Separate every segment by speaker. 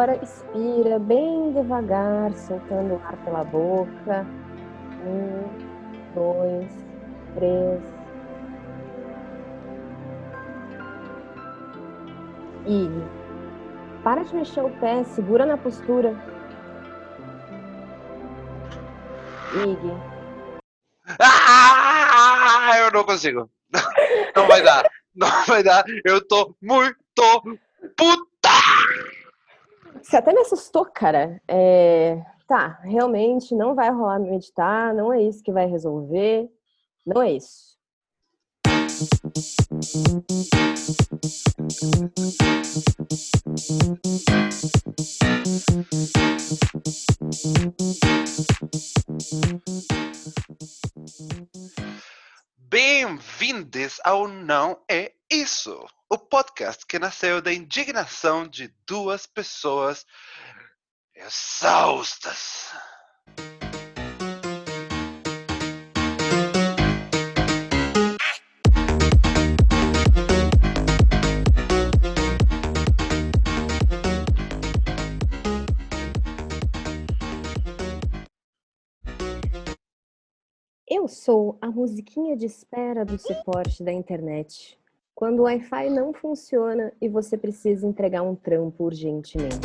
Speaker 1: Agora expira bem devagar, soltando o ar pela boca. Um, dois, três. E para de mexer o pé, segura na postura. Ig.
Speaker 2: Ah, eu não consigo. Não vai dar. Não vai dar. Eu tô muito puta.
Speaker 1: Você até me assustou, cara. É... Tá, realmente não vai rolar meditar, não é isso que vai resolver. Não é isso.
Speaker 2: Bem-vindos ao Não É Isso, o podcast que nasceu da indignação de duas pessoas exaustas.
Speaker 1: Eu sou a musiquinha de espera do suporte da internet. Quando o Wi-Fi não funciona e você precisa entregar um trampo urgentemente.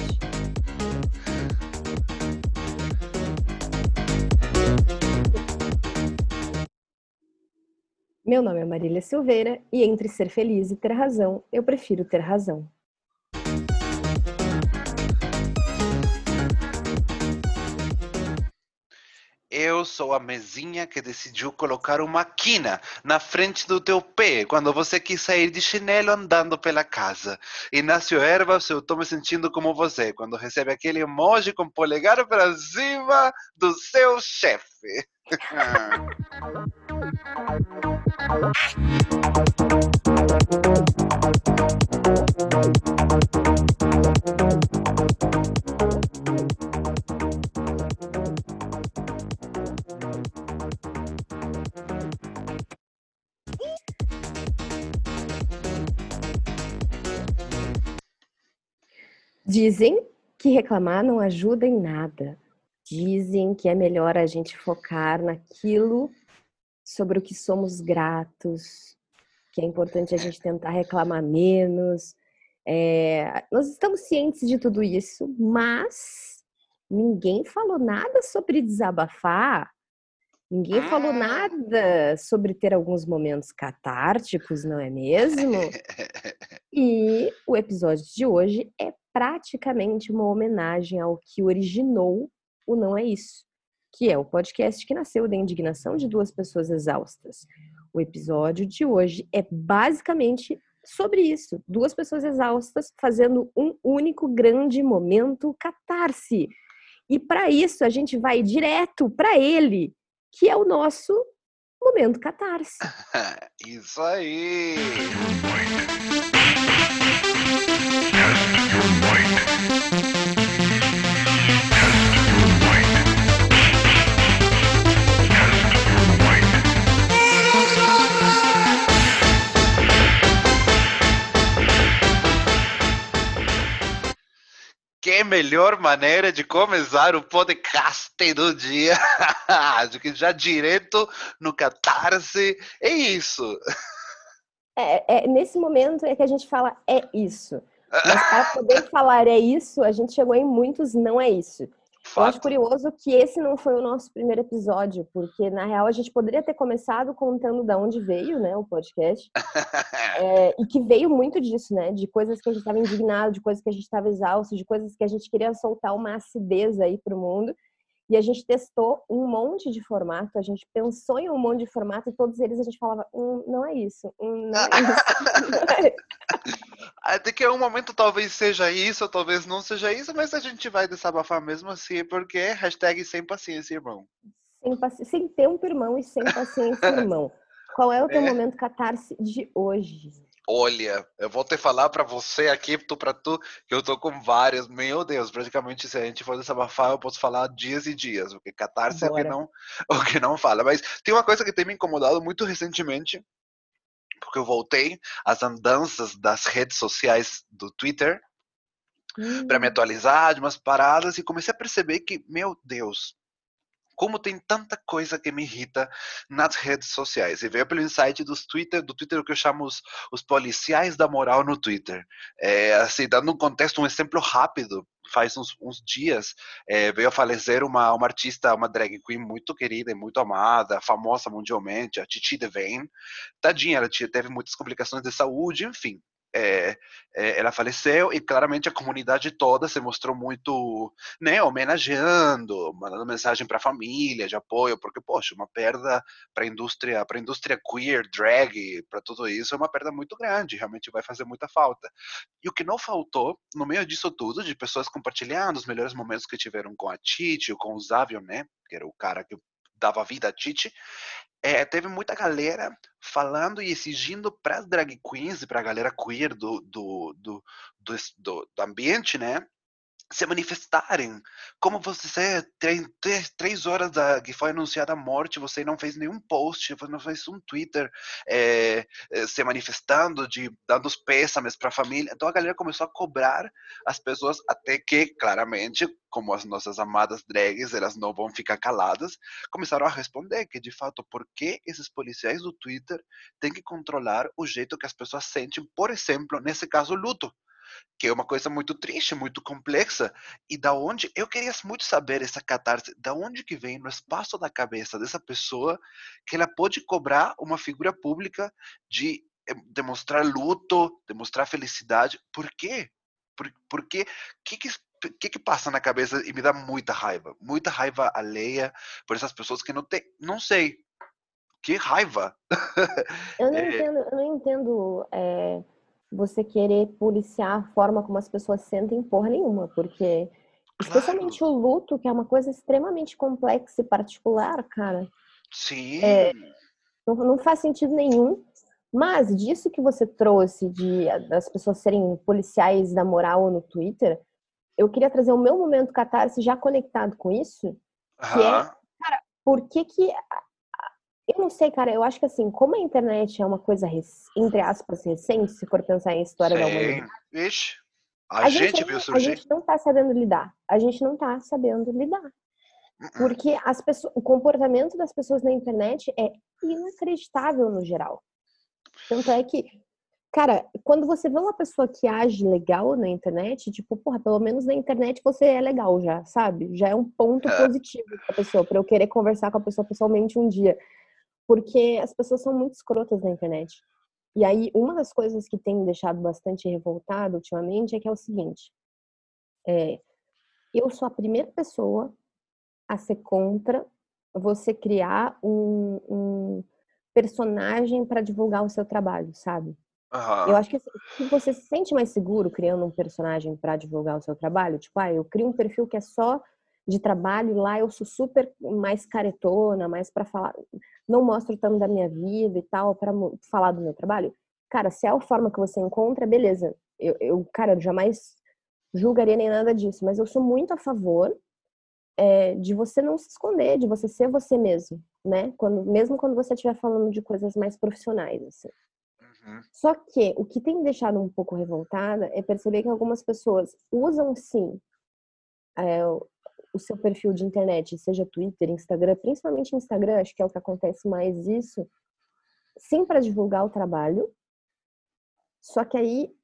Speaker 1: Meu nome é Marília Silveira e entre ser feliz e ter razão, eu prefiro ter razão.
Speaker 2: Eu sou a mesinha que decidiu colocar uma quina na frente do teu pé quando você quis sair de chinelo andando pela casa. Inácio Ervas, eu tô me sentindo como você quando recebe aquele emoji com polegar para cima do seu chefe.
Speaker 1: Dizem que reclamar não ajuda em nada. Dizem que é melhor a gente focar naquilo sobre o que somos gratos, que é importante a gente tentar reclamar menos. É, nós estamos cientes de tudo isso, mas ninguém falou nada sobre desabafar, ninguém falou nada sobre ter alguns momentos catárticos, não é mesmo? E o episódio de hoje é praticamente uma homenagem ao que originou o Não É Isso, que é o podcast que nasceu da indignação de duas pessoas exaustas. O episódio de hoje é basicamente sobre isso: duas pessoas exaustas fazendo um único grande momento catarse. E para isso a gente vai direto para ele, que é o nosso momento catarse.
Speaker 2: Isso aí! Que melhor maneira de começar o podcast do dia do que já direto no catarse. É isso.
Speaker 1: É, é, nesse momento é que a gente fala é isso. Mas para poder falar é isso, a gente chegou em muitos não é isso. Eu acho
Speaker 2: Fato.
Speaker 1: curioso que esse não foi o nosso primeiro episódio, porque na real a gente poderia ter começado contando da onde veio, né, o podcast, É, e que veio muito disso, né, de coisas que a gente estava indignado, de coisas que a gente estava exausto, de coisas que a gente queria soltar uma acidez aí pro mundo. E a gente testou um monte de formato, a gente pensou em um monte de formato e todos eles a gente falava, hum, não é isso, hum, não é isso. não é isso."
Speaker 2: Até que um momento talvez seja isso, talvez não seja isso, mas a gente vai desabafar mesmo assim, porque hashtag sem paciência, irmão.
Speaker 1: sem, paci- sem tempo, irmão, e sem paciência, irmão. Qual é o teu
Speaker 2: É.
Speaker 1: momento catarse de hoje?
Speaker 2: Olha, eu vou te falar para você aqui, tu para tu, que eu tô com várias. Meu Deus, praticamente se a gente for desabafar, eu posso falar dias e dias, porque catarse é o que não, o que não fala. Mas tem uma coisa que tem me incomodado muito recentemente, porque eu voltei às andanças das redes sociais do Twitter hum. para me atualizar de umas paradas e comecei a perceber que, meu Deus, como tem tanta coisa que me irrita nas redes sociais. E veio pelo insight dos Twitter, do Twitter que eu chamo os, os policiais da moral no Twitter. É, assim, dando um contexto, um exemplo rápido, faz uns, uns dias é, veio a falecer uma, uma artista, uma drag queen muito querida e muito amada, famosa mundialmente, a Titi Devane. Tadinha, ela teve muitas complicações de saúde, enfim é, é, ela faleceu e claramente a comunidade toda se mostrou muito, né, homenageando, mandando mensagem para a família de apoio, porque poxa, uma perda para a indústria, para indústria queer, drag, para tudo isso é uma perda muito grande, realmente vai fazer muita falta. E o que não faltou no meio disso tudo, de pessoas compartilhando os melhores momentos que tiveram com a Titi, ou com o Zavio, né, que era o cara que dava vida a Titi, é, teve muita galera falando e exigindo para as drag queens e para a galera queer do, do, do, do, do ambiente, né? Se manifestarem. Como você tem três, horas da, que foi anunciada a morte, você não fez nenhum post, você não fez um Twitter é, se manifestando, de dando os pêsames para a família. Então a galera começou a cobrar as pessoas até que, claramente, como as nossas amadas drags, elas não vão ficar caladas, começaram a responder que, de fato, por que esses policiais do Twitter têm que controlar o jeito que as pessoas sentem, por exemplo, nesse caso, luto que é uma coisa muito triste, muito complexa, e da onde eu queria muito saber essa catarse, da onde que vem no espaço da cabeça dessa pessoa que ela pode cobrar uma figura pública de eh, demonstrar luto, demonstrar felicidade, por quê? Por, por quê? Que que o que, que passa na cabeça e me dá muita raiva, muita raiva alheia por essas pessoas que não tem, não sei, que raiva.
Speaker 1: Eu não é... entendo, eu não entendo é, você querer policiar a forma como as pessoas sentem porra nenhuma, porque especialmente o luto, que é uma coisa extremamente complexa e particular, cara.
Speaker 2: Sim.
Speaker 1: É, não, não, faz sentido nenhum. Mas disso que você trouxe de das pessoas serem policiais da moral no Twitter, eu queria trazer o meu momento catarse já conectado com isso, que é, cara, por que que eu não sei, cara. Eu acho que assim, como a internet é uma coisa, entre aspas, recente, se for pensar em história Sim. da humanidade.
Speaker 2: Vixe. A, a gente, viu surgir.
Speaker 1: A gente não tá sabendo lidar. A gente não tá sabendo lidar. Uh-uh. Porque as pessoas, o comportamento das pessoas na internet é inacreditável no geral. Tanto é que, cara, quando você vê uma pessoa que age legal na internet, tipo, porra, pelo menos na internet você é legal já, sabe? Já é um ponto é. positivo pra pessoa, pra eu querer conversar com a pessoa pessoalmente um dia porque as pessoas são muito escrotas na internet. E aí, uma das coisas que tem me deixado bastante revoltado ultimamente é que é o seguinte: é, eu sou a primeira pessoa a ser contra você criar um, um personagem para divulgar o seu trabalho, sabe? Uhum. Eu acho que assim, se você se sente mais seguro criando um personagem para divulgar o seu trabalho, tipo, ah, eu crio um perfil que é só de trabalho, lá eu sou super mais caretona, mais para falar, não mostro tanto da minha vida e tal, para falar do meu trabalho. Cara, se é a forma que você encontra, beleza. Eu, eu cara, eu jamais julgaria nem nada disso, mas eu sou muito a favor é, de você não se esconder, de você ser você mesmo, né? Quando, mesmo quando você estiver falando de coisas mais profissionais, assim. Uhum. Só que o que tem me deixado um pouco revoltada é perceber que algumas pessoas usam sim é, o seu perfil de internet, seja Twitter, Instagram, principalmente Instagram, acho que é o que acontece mais isso, sim para divulgar o trabalho. Só que aí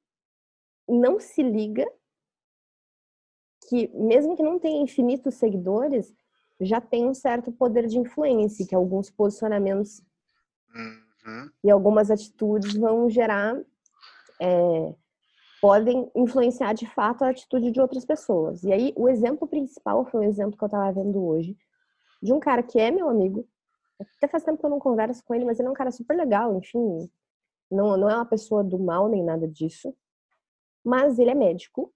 Speaker 1: não se liga que mesmo que não tenha infinitos seguidores, já tem um certo poder de influência, que alguns posicionamentos uhum. e algumas atitudes vão gerar é, podem influenciar de fato a atitude de outras pessoas. E aí, o exemplo principal foi um exemplo que eu estava vendo hoje, de um cara que é meu amigo, até faz tempo que eu não converso com ele, mas ele é um cara super legal, enfim, não, não é uma pessoa do mal nem nada disso, mas ele é médico,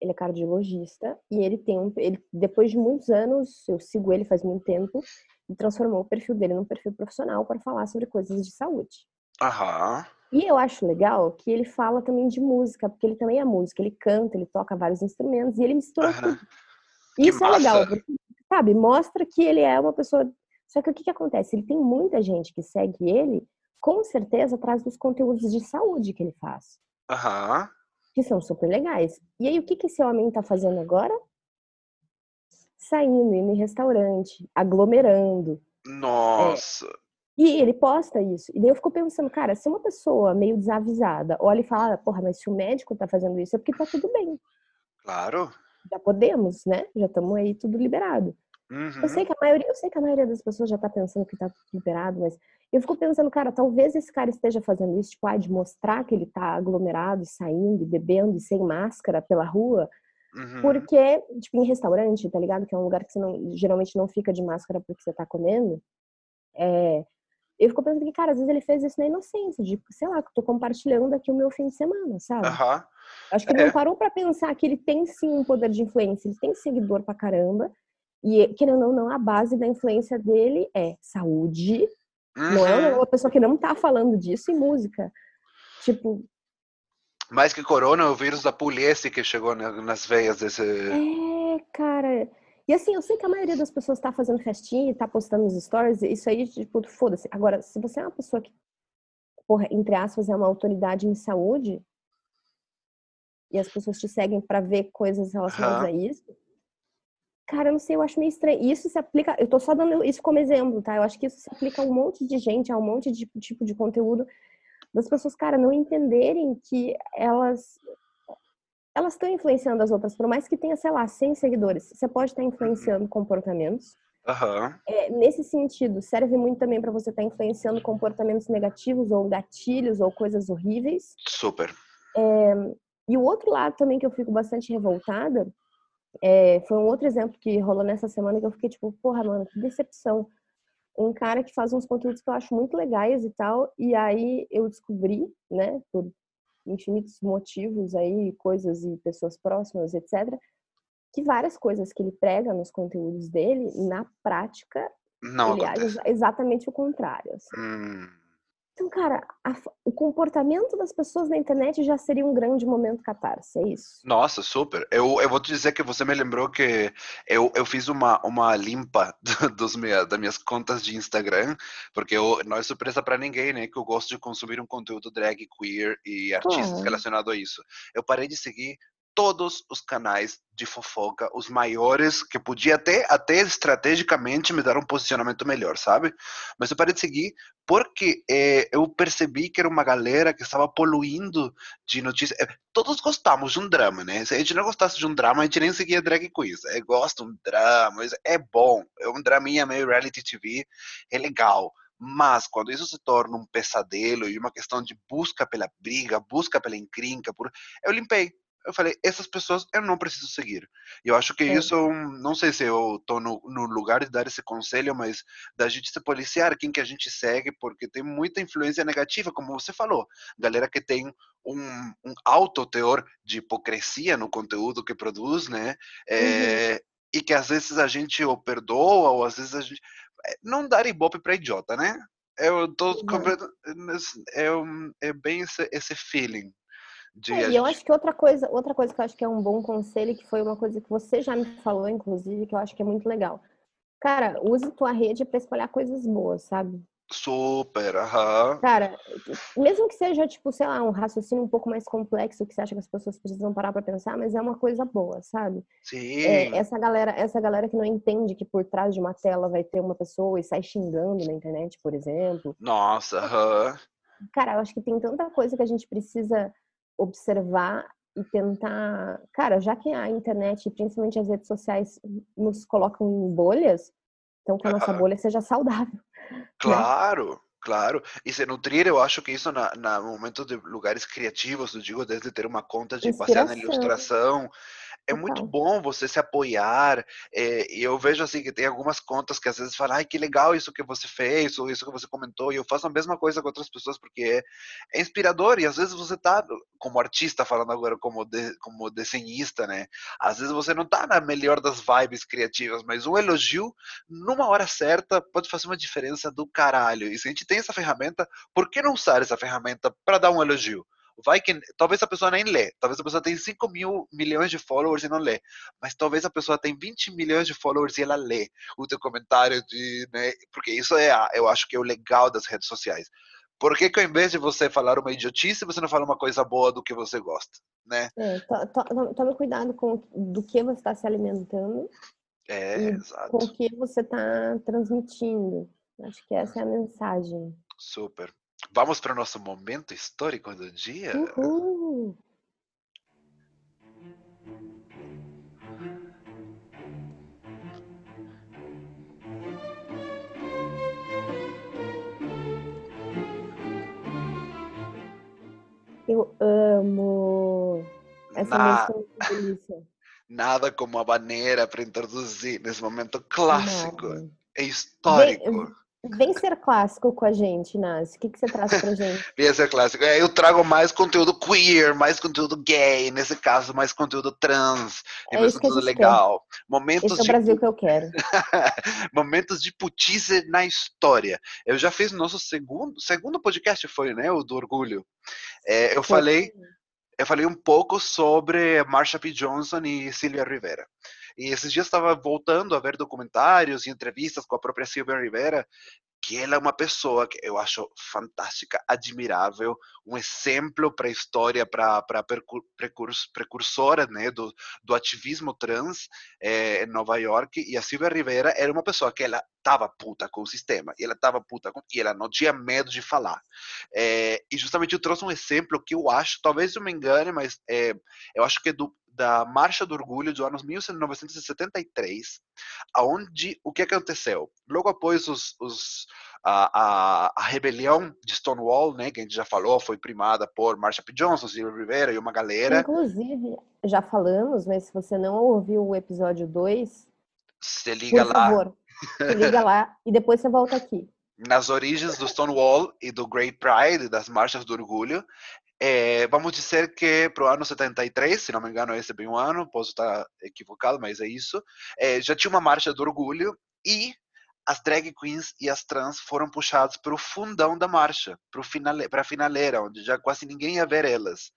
Speaker 1: ele é cardiologista, e ele tem um, ele, depois de muitos anos, eu sigo ele faz muito tempo, e transformou o perfil dele num perfil profissional para falar sobre coisas de saúde.
Speaker 2: Aham.
Speaker 1: E eu acho legal que ele fala também de música, porque ele também é músico, ele canta, ele toca vários instrumentos e ele mistura
Speaker 2: Aham.
Speaker 1: tudo. Isso é
Speaker 2: massa.
Speaker 1: legal, porque, sabe, mostra que ele é uma pessoa. Só que o que, que acontece? Ele tem muita gente que segue ele, com certeza, atrás dos conteúdos de saúde que ele faz,
Speaker 2: Aham.
Speaker 1: que são super legais. E aí, o que, que esse homem tá fazendo agora? Saindo, indo em restaurante, aglomerando.
Speaker 2: Nossa.
Speaker 1: E ele posta isso. E daí eu fico pensando, cara, se uma pessoa meio desavisada olha e fala, ah, porra, mas se o médico tá fazendo isso é porque tá tudo bem.
Speaker 2: Claro.
Speaker 1: Já podemos, né? Já estamos aí tudo liberado.
Speaker 2: Uhum.
Speaker 1: Eu sei que a maioria, eu sei que a maioria das pessoas já tá pensando que tá tudo liberado, mas eu fico pensando, cara, talvez esse cara esteja fazendo isso, tipo, ah, de mostrar que ele tá aglomerado, e saindo, e bebendo e sem máscara pela rua,
Speaker 2: Uhum.
Speaker 1: porque, tipo, em restaurante, tá ligado? Que é um lugar que você não, geralmente não fica de máscara porque você tá comendo. É, eu fico pensando que, cara, às vezes ele fez isso na inocência, de, sei lá, que eu tô compartilhando aqui o meu fim de semana, sabe?
Speaker 2: Aham.
Speaker 1: Acho que ele
Speaker 2: É.
Speaker 1: não parou pra pensar que ele tem sim um poder de influência, ele tem seguidor pra caramba. E, querendo ou não, a base da influência dele é saúde. Não é
Speaker 2: Uhum.
Speaker 1: uma pessoa que não tá falando disso em música. Tipo,
Speaker 2: Mais que corona, o vírus da poliéster que chegou na- nas veias desse.
Speaker 1: é, cara. E assim, eu sei que a maioria das pessoas tá fazendo festinha e tá postando nos stories, isso aí, tipo, foda-se. Agora, se você é uma pessoa que, porra, entre aspas, é uma autoridade em saúde, e as pessoas te seguem pra ver coisas relacionadas
Speaker 2: Aham.
Speaker 1: a isso, cara, eu não sei, eu acho meio estranho. Isso se aplica, eu tô só dando isso como exemplo, tá? Eu acho que isso se aplica a um monte de gente, a um monte de tipo de conteúdo das pessoas, cara, não entenderem que elas elas estão influenciando as outras, por mais que tenha, sei lá, 100 seguidores, você pode estar influenciando comportamentos.
Speaker 2: Aham.
Speaker 1: É, nesse sentido, serve muito também para você estar influenciando comportamentos negativos ou gatilhos ou coisas horríveis.
Speaker 2: Super.
Speaker 1: E o outro lado também que eu fico bastante revoltada é, foi um outro exemplo que rolou nessa semana que eu fiquei tipo, porra, mano, que decepção. Um cara que faz uns conteúdos que eu acho muito legais e tal, e aí eu descobri, né, por infinitos motivos aí, coisas e pessoas próximas, etc., que várias coisas que ele prega nos conteúdos dele, na prática,
Speaker 2: Não
Speaker 1: ele age
Speaker 2: acontece.
Speaker 1: exa- exatamente o contrário. assim.
Speaker 2: Hum.
Speaker 1: Então, cara, a o comportamento das pessoas na internet já seria um grande momento catarse, é isso?
Speaker 2: Nossa, super. Eu, eu vou te dizer que você me lembrou que eu, eu fiz uma, uma limpa do- dos minha, das minhas contas de Instagram, porque eu, não é surpresa para ninguém, né, que eu gosto de consumir um conteúdo drag, queer e artistas relacionado a isso. Eu parei de seguir todos os canais de fofoca, os maiores, que podia até, até estrategicamente me dar um posicionamento melhor, sabe? Mas eu parei de seguir porque eh, eu percebi que era uma galera que estava poluindo de notícias. Eh, Todos gostamos de um drama, né? Se a gente não gostasse de um drama, a gente nem seguia drag queens. É, gosta de um drama, é bom. É um draminha meio reality TV, é legal. Mas quando isso se torna um pesadelo e uma questão de busca pela briga, busca pela encrenca, por... eu limpei. Eu falei, essas pessoas eu não preciso seguir. E eu acho que
Speaker 1: É.
Speaker 2: isso, é não sei se eu tô no, no lugar de dar esse conselho, mas da gente se policiar quem que a gente segue, porque tem muita influência negativa, como você falou. Galera que tem um, um alto teor de hipocrisia no conteúdo que produz, né? É, E que às vezes a gente ou perdoa, ou às vezes a gente. é, Não dar ibope pra idiota, né? Eu tô
Speaker 1: Uhum.
Speaker 2: É, um- é bem esse, esse feeling. De
Speaker 1: É, e eu acho que outra coisa, outra coisa que eu acho que é um bom conselho, que foi uma coisa que você já me falou, inclusive, que eu acho que é muito legal. Cara, use tua rede para espalhar coisas boas, sabe?
Speaker 2: Super, aham.
Speaker 1: Cara, mesmo que seja, tipo, sei lá, um raciocínio um pouco mais complexo, que você acha que as pessoas precisam parar pra pensar, mas é uma coisa boa, sabe?
Speaker 2: Sim.
Speaker 1: É, essa galera, essa galera que não entende que por trás de uma tela vai ter uma pessoa e sai xingando na internet, por exemplo.
Speaker 2: Nossa, aham.
Speaker 1: Cara, eu acho que tem tanta coisa que a gente precisa observar e tentar. Cara, já que a internet, e principalmente as redes sociais, nos colocam em bolhas, então que a nossa bolha seja saudável.
Speaker 2: Claro, claro. E se nutrir, eu acho que isso na, na momento de lugares criativos, eu digo, desde ter uma conta de baseada na
Speaker 1: Inspiração.
Speaker 2: É muito bom você se apoiar. É, eu vejo assim que tem algumas contas que às vezes falam, ai, que legal isso que você fez, ou isso que você comentou, e eu faço a mesma coisa com outras pessoas porque é, é inspirador. E às vezes você tá, como artista, falando agora como, de, como desenhista, né? Às vezes você não tá na melhor das vibes criativas, mas um elogio numa hora certa pode fazer uma diferença do caralho. E se a gente tem essa ferramenta, por que não usar essa ferramenta para dar um elogio? Vai que talvez a pessoa nem lê, talvez a pessoa tenha 5 mil milhões de followers e não lê, mas talvez a pessoa tenha 20 milhões de followers e ela lê o teu comentário de, né? Porque isso é, eu acho que é o legal das redes sociais. Por que, que ao invés de você falar uma idiotice, você não fala uma coisa boa do que você gosta, né?
Speaker 1: É, to, to, tome cuidado com do que você está se alimentando
Speaker 2: é, exato.
Speaker 1: com o que você está transmitindo. Acho que essa é a mensagem.
Speaker 2: Super. Vamos para o nosso momento histórico do dia?
Speaker 1: Uhul. Eu amo essa
Speaker 2: Na-
Speaker 1: música é.
Speaker 2: Nada como a maneira para introduzir nesse momento clássico.
Speaker 1: Nada.
Speaker 2: É histórico.
Speaker 1: Vem ser clássico com a gente, Nas. O que, que você traz pra gente?
Speaker 2: Vem ser clássico. É, Eu trago mais conteúdo queer, mais conteúdo gay, nesse caso, mais conteúdo trans,
Speaker 1: É
Speaker 2: mais
Speaker 1: isso que
Speaker 2: conteúdo
Speaker 1: quer.
Speaker 2: legal. Momentos
Speaker 1: Esse é o
Speaker 2: de
Speaker 1: Brasil que eu quero.
Speaker 2: momentos de putice na história. Eu já fiz o nosso segundo, segundo podcast, foi, né? O do orgulho. É, eu
Speaker 1: Foi.
Speaker 2: falei eu falei um pouco sobre Marsha P. Johnson e Sylvia Rivera. E esses dias estava voltando a ver documentários e entrevistas com a própria Sylvia Rivera, que ela é uma pessoa que eu acho fantástica, admirável, um exemplo para a história, para a precursora né, do, do ativismo trans eh, em Nova York. E a Sylvia Rivera era uma pessoa que ela estava puta com o sistema, e ela estava puta com, e ela não tinha medo de falar. Eh, e justamente eu trouxe um exemplo que eu acho, talvez eu me engane, mas eh, eu acho que é do, da Marcha do Orgulho dos anos 1973, aonde o que aconteceu? Logo após os, os, a, a, a, rebelião de Stonewall, né, que a gente já falou, foi primada por Marsha P. Johnson, Sylvia Rivera e uma galera.
Speaker 1: Inclusive, já falamos, mas se você não ouviu o episódio 2,
Speaker 2: você liga
Speaker 1: por
Speaker 2: lá.
Speaker 1: favor, você liga lá e depois você volta aqui.
Speaker 2: Nas origens do Stonewall e do Great Pride, das marchas do orgulho, é, vamos dizer que para o ano 73, se não me engano, esse é bem o ano, posso estar equivocado, mas é isso. É, já tinha uma marcha do orgulho e as drag queens e as trans foram puxadas para o fundão da marcha, para finale, a finaleira, onde já quase ninguém ia ver elas,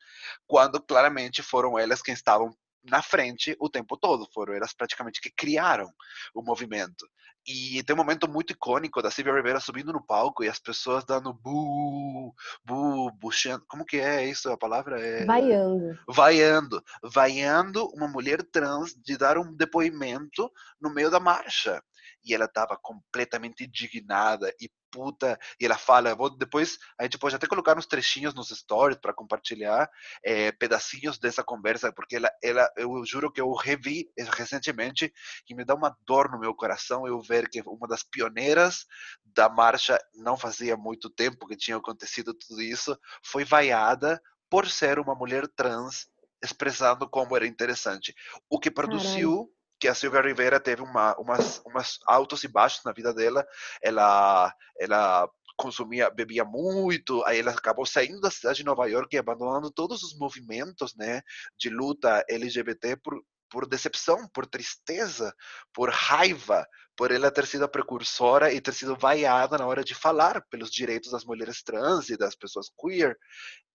Speaker 2: quando claramente foram elas quem estavam na frente o tempo todo, foram elas praticamente que criaram o movimento. E tem um momento muito icônico da Silvia Rivera subindo no palco e as pessoas dando bu, bu, buchando. Como que é isso? A palavra é.
Speaker 1: Vaiando.
Speaker 2: Vaiando. Vaiando uma mulher trans de dar um depoimento no meio da marcha. E ela estava completamente indignada e puta. E ela fala, vou depois a gente pode até colocar uns trechinhos nos stories para compartilhar é, pedacinhos dessa conversa, porque ela, ela, eu juro que eu revi recentemente e me dá uma dor no meu coração eu ver que uma das pioneiras da marcha não fazia muito tempo que tinha acontecido tudo isso foi vaiada por ser uma mulher trans expressando como era interessante, o que produziu Caralho que a Silvia Rivera teve uma, umas, umas altos e baixos na vida dela. Ela, ela consumia, bebia muito, aí ela acabou saindo da cidade de Nova York e abandonando todos os movimentos, né, de luta LGBT por, por decepção, por tristeza, por raiva, por ela ter sido a precursora e ter sido vaiada na hora de falar pelos direitos das mulheres trans e das pessoas queer.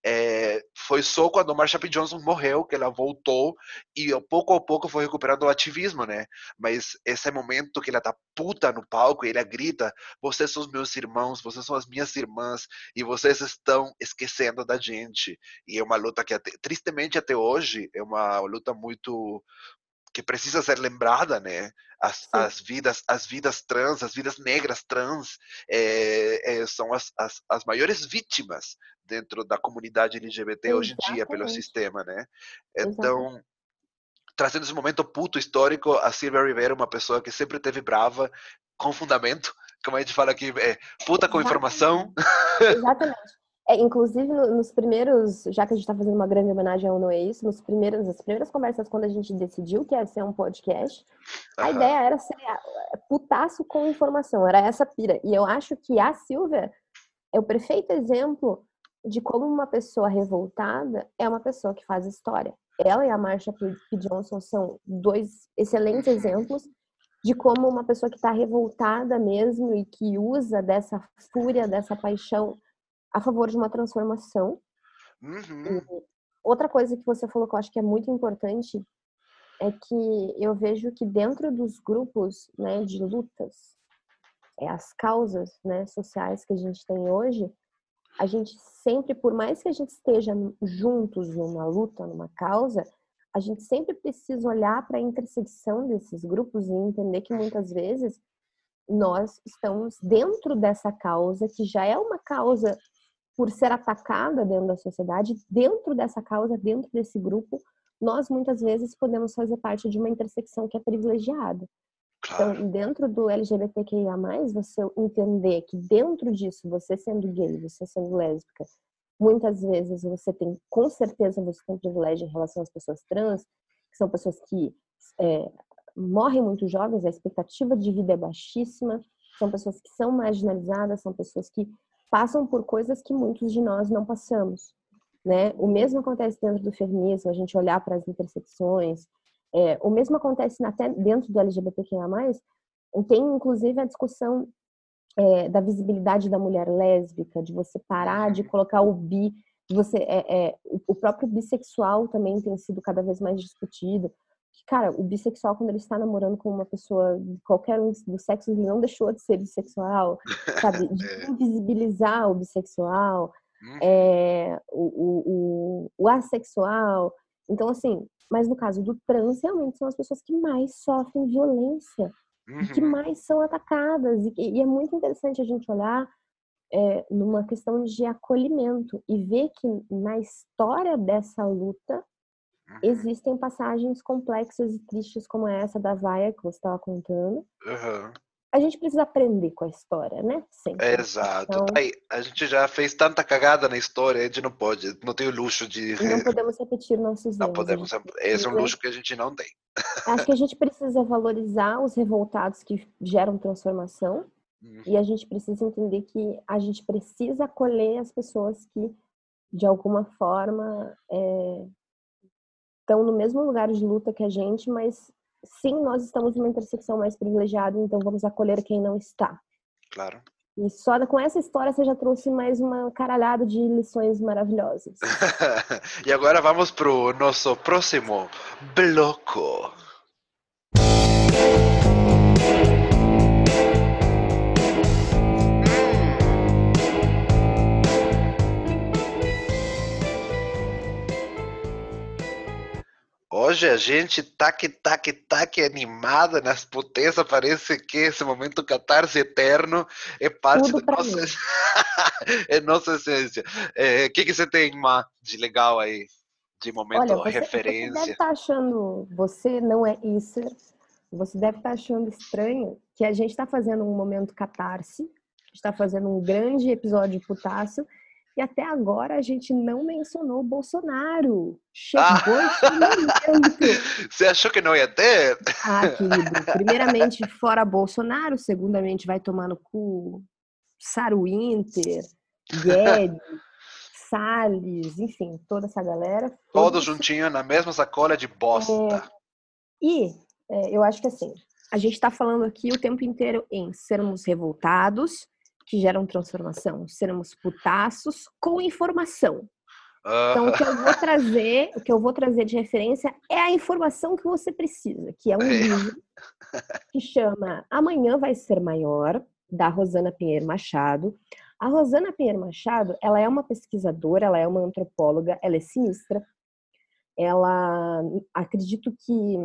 Speaker 2: É, foi só quando Marsha P. Johnson morreu que ela voltou e pouco a pouco foi recuperando o ativismo, né? Mas esse momento que ela tá puta no palco e ela grita: vocês são os meus irmãos, vocês são as minhas irmãs e vocês estão esquecendo da gente. E é uma luta que até, tristemente até hoje é uma luta muito que precisa ser lembrada, né? As, as, vidas, as vidas trans, as vidas negras trans é, é, são as, as, as, maiores vítimas dentro da comunidade LGBT Exatamente. hoje em dia pelo sistema, né? Então, Exatamente. trazendo esse momento puto histórico, a Silvia Rivera é uma pessoa que sempre teve brava, com fundamento, como a gente fala aqui, é, puta com informação.
Speaker 1: Exatamente. É, inclusive, nos primeiros, já que a gente está fazendo uma grande homenagem ao Não É Isso, nos primeiros, nas primeiras conversas, quando a gente decidiu que ia ser um podcast, a uhum. ideia era ser é, putaço com informação, era essa pira. E eu acho que a Silvia é o perfeito exemplo de como uma pessoa revoltada é uma pessoa que faz história. Ela e a Marsha P. Johnson são dois excelentes exemplos de como uma pessoa que está revoltada mesmo e que usa dessa fúria, dessa paixão a favor de uma transformação. Uhum. Outra coisa que você falou que eu acho que é muito importante é que eu vejo que dentro dos grupos né, de lutas, é, as causas né, sociais que a gente tem hoje, a gente sempre, por mais que a gente esteja juntos numa luta, numa causa, a gente sempre precisa olhar para a intersecção desses grupos e entender que muitas vezes nós estamos dentro dessa causa, que já é uma causa por ser atacada dentro da sociedade, dentro dessa causa, dentro desse grupo, nós muitas vezes podemos fazer parte de uma intersecção que é privilegiada. Então, dentro do LGBTQIA+, você entender que dentro disso, você sendo gay, você sendo lésbica, muitas vezes você tem, com certeza você tem privilégio em relação às pessoas trans, que são pessoas que é, morrem muito jovens, a expectativa de vida é baixíssima, são pessoas que são marginalizadas, são pessoas que passam por coisas que muitos de nós não passamos. Né? O mesmo acontece dentro do feminismo, a gente olhar para as intersecções. É, o mesmo acontece até dentro do LGBTQIA+, tem inclusive a discussão é, da visibilidade da mulher lésbica, de você parar de colocar o bi, você é, é, o próprio bissexual também tem sido cada vez mais discutido cara, o bissexual, quando ele está namorando com uma pessoa, qualquer um do sexo, ele não deixou de ser bissexual, sabe? De é. invisibilizar o bissexual, uhum. é, o, o, o, o, assexual. Então, assim, mas no caso do trans, realmente são as pessoas que mais sofrem violência, uhum. e que uhum. mais são atacadas. E, e, é muito interessante a gente olhar é, numa questão de acolhimento e ver que na história dessa luta, Uhum. Existem passagens complexas e tristes como essa da vaia que você estava contando. Uhum. A gente precisa aprender com a história, né?
Speaker 2: Sempre. É, exato. Então, Aí, a gente já fez tanta cagada na história, a gente não pode, não tem o luxo de.
Speaker 1: Não podemos repetir nossos erros.
Speaker 2: Não podemos. Esse é um luxo que a gente não tem.
Speaker 1: Acho que a gente precisa valorizar os revoltados que geram transformação. Uhum. E a gente precisa entender que a gente precisa acolher as pessoas que, de alguma forma, é, estão no mesmo lugar de luta que a gente, mas sim, nós estamos numa intersecção mais privilegiada, então vamos acolher quem não está.
Speaker 2: Claro.
Speaker 1: E só com essa história você já trouxe mais uma caralhada de lições maravilhosas.
Speaker 2: e agora vamos para o nosso próximo bloco. Hoje a gente que tá que animada nas potências, parece que esse momento catarse eterno é parte Tudo da nossa, é nossa essência. O é, que, que você tem Má, de legal aí, de momento
Speaker 1: Olha, você,
Speaker 2: referência?
Speaker 1: Você deve estar tá achando, você não é isso, você deve estar tá achando estranho que a gente está fazendo um momento catarse, está fazendo um grande episódio putaço, e até agora a gente não mencionou o Bolsonaro. Chegou ah. esse momento.
Speaker 2: Você achou que não ia ter?
Speaker 1: Ah, querido. Primeiramente, fora Bolsonaro. Segundamente, vai tomar no cu Saro Winter, Guedes, Salles, enfim, toda essa galera.
Speaker 2: Todos juntinhos na mesma sacola de bosta. É...
Speaker 1: E é, eu acho que assim, a gente está falando aqui o tempo inteiro em sermos revoltados, que geram transformação. Seremos putaços com informação. Então, o que eu vou trazer, o que eu vou trazer de referência é a informação que você precisa, que é um é. livro que chama Amanhã Vai Ser Maior, da Rosana Pinheiro Machado. A Rosana Pinheiro Machado, ela é uma pesquisadora, ela é uma antropóloga, ela é sinistra. Ela, acredito que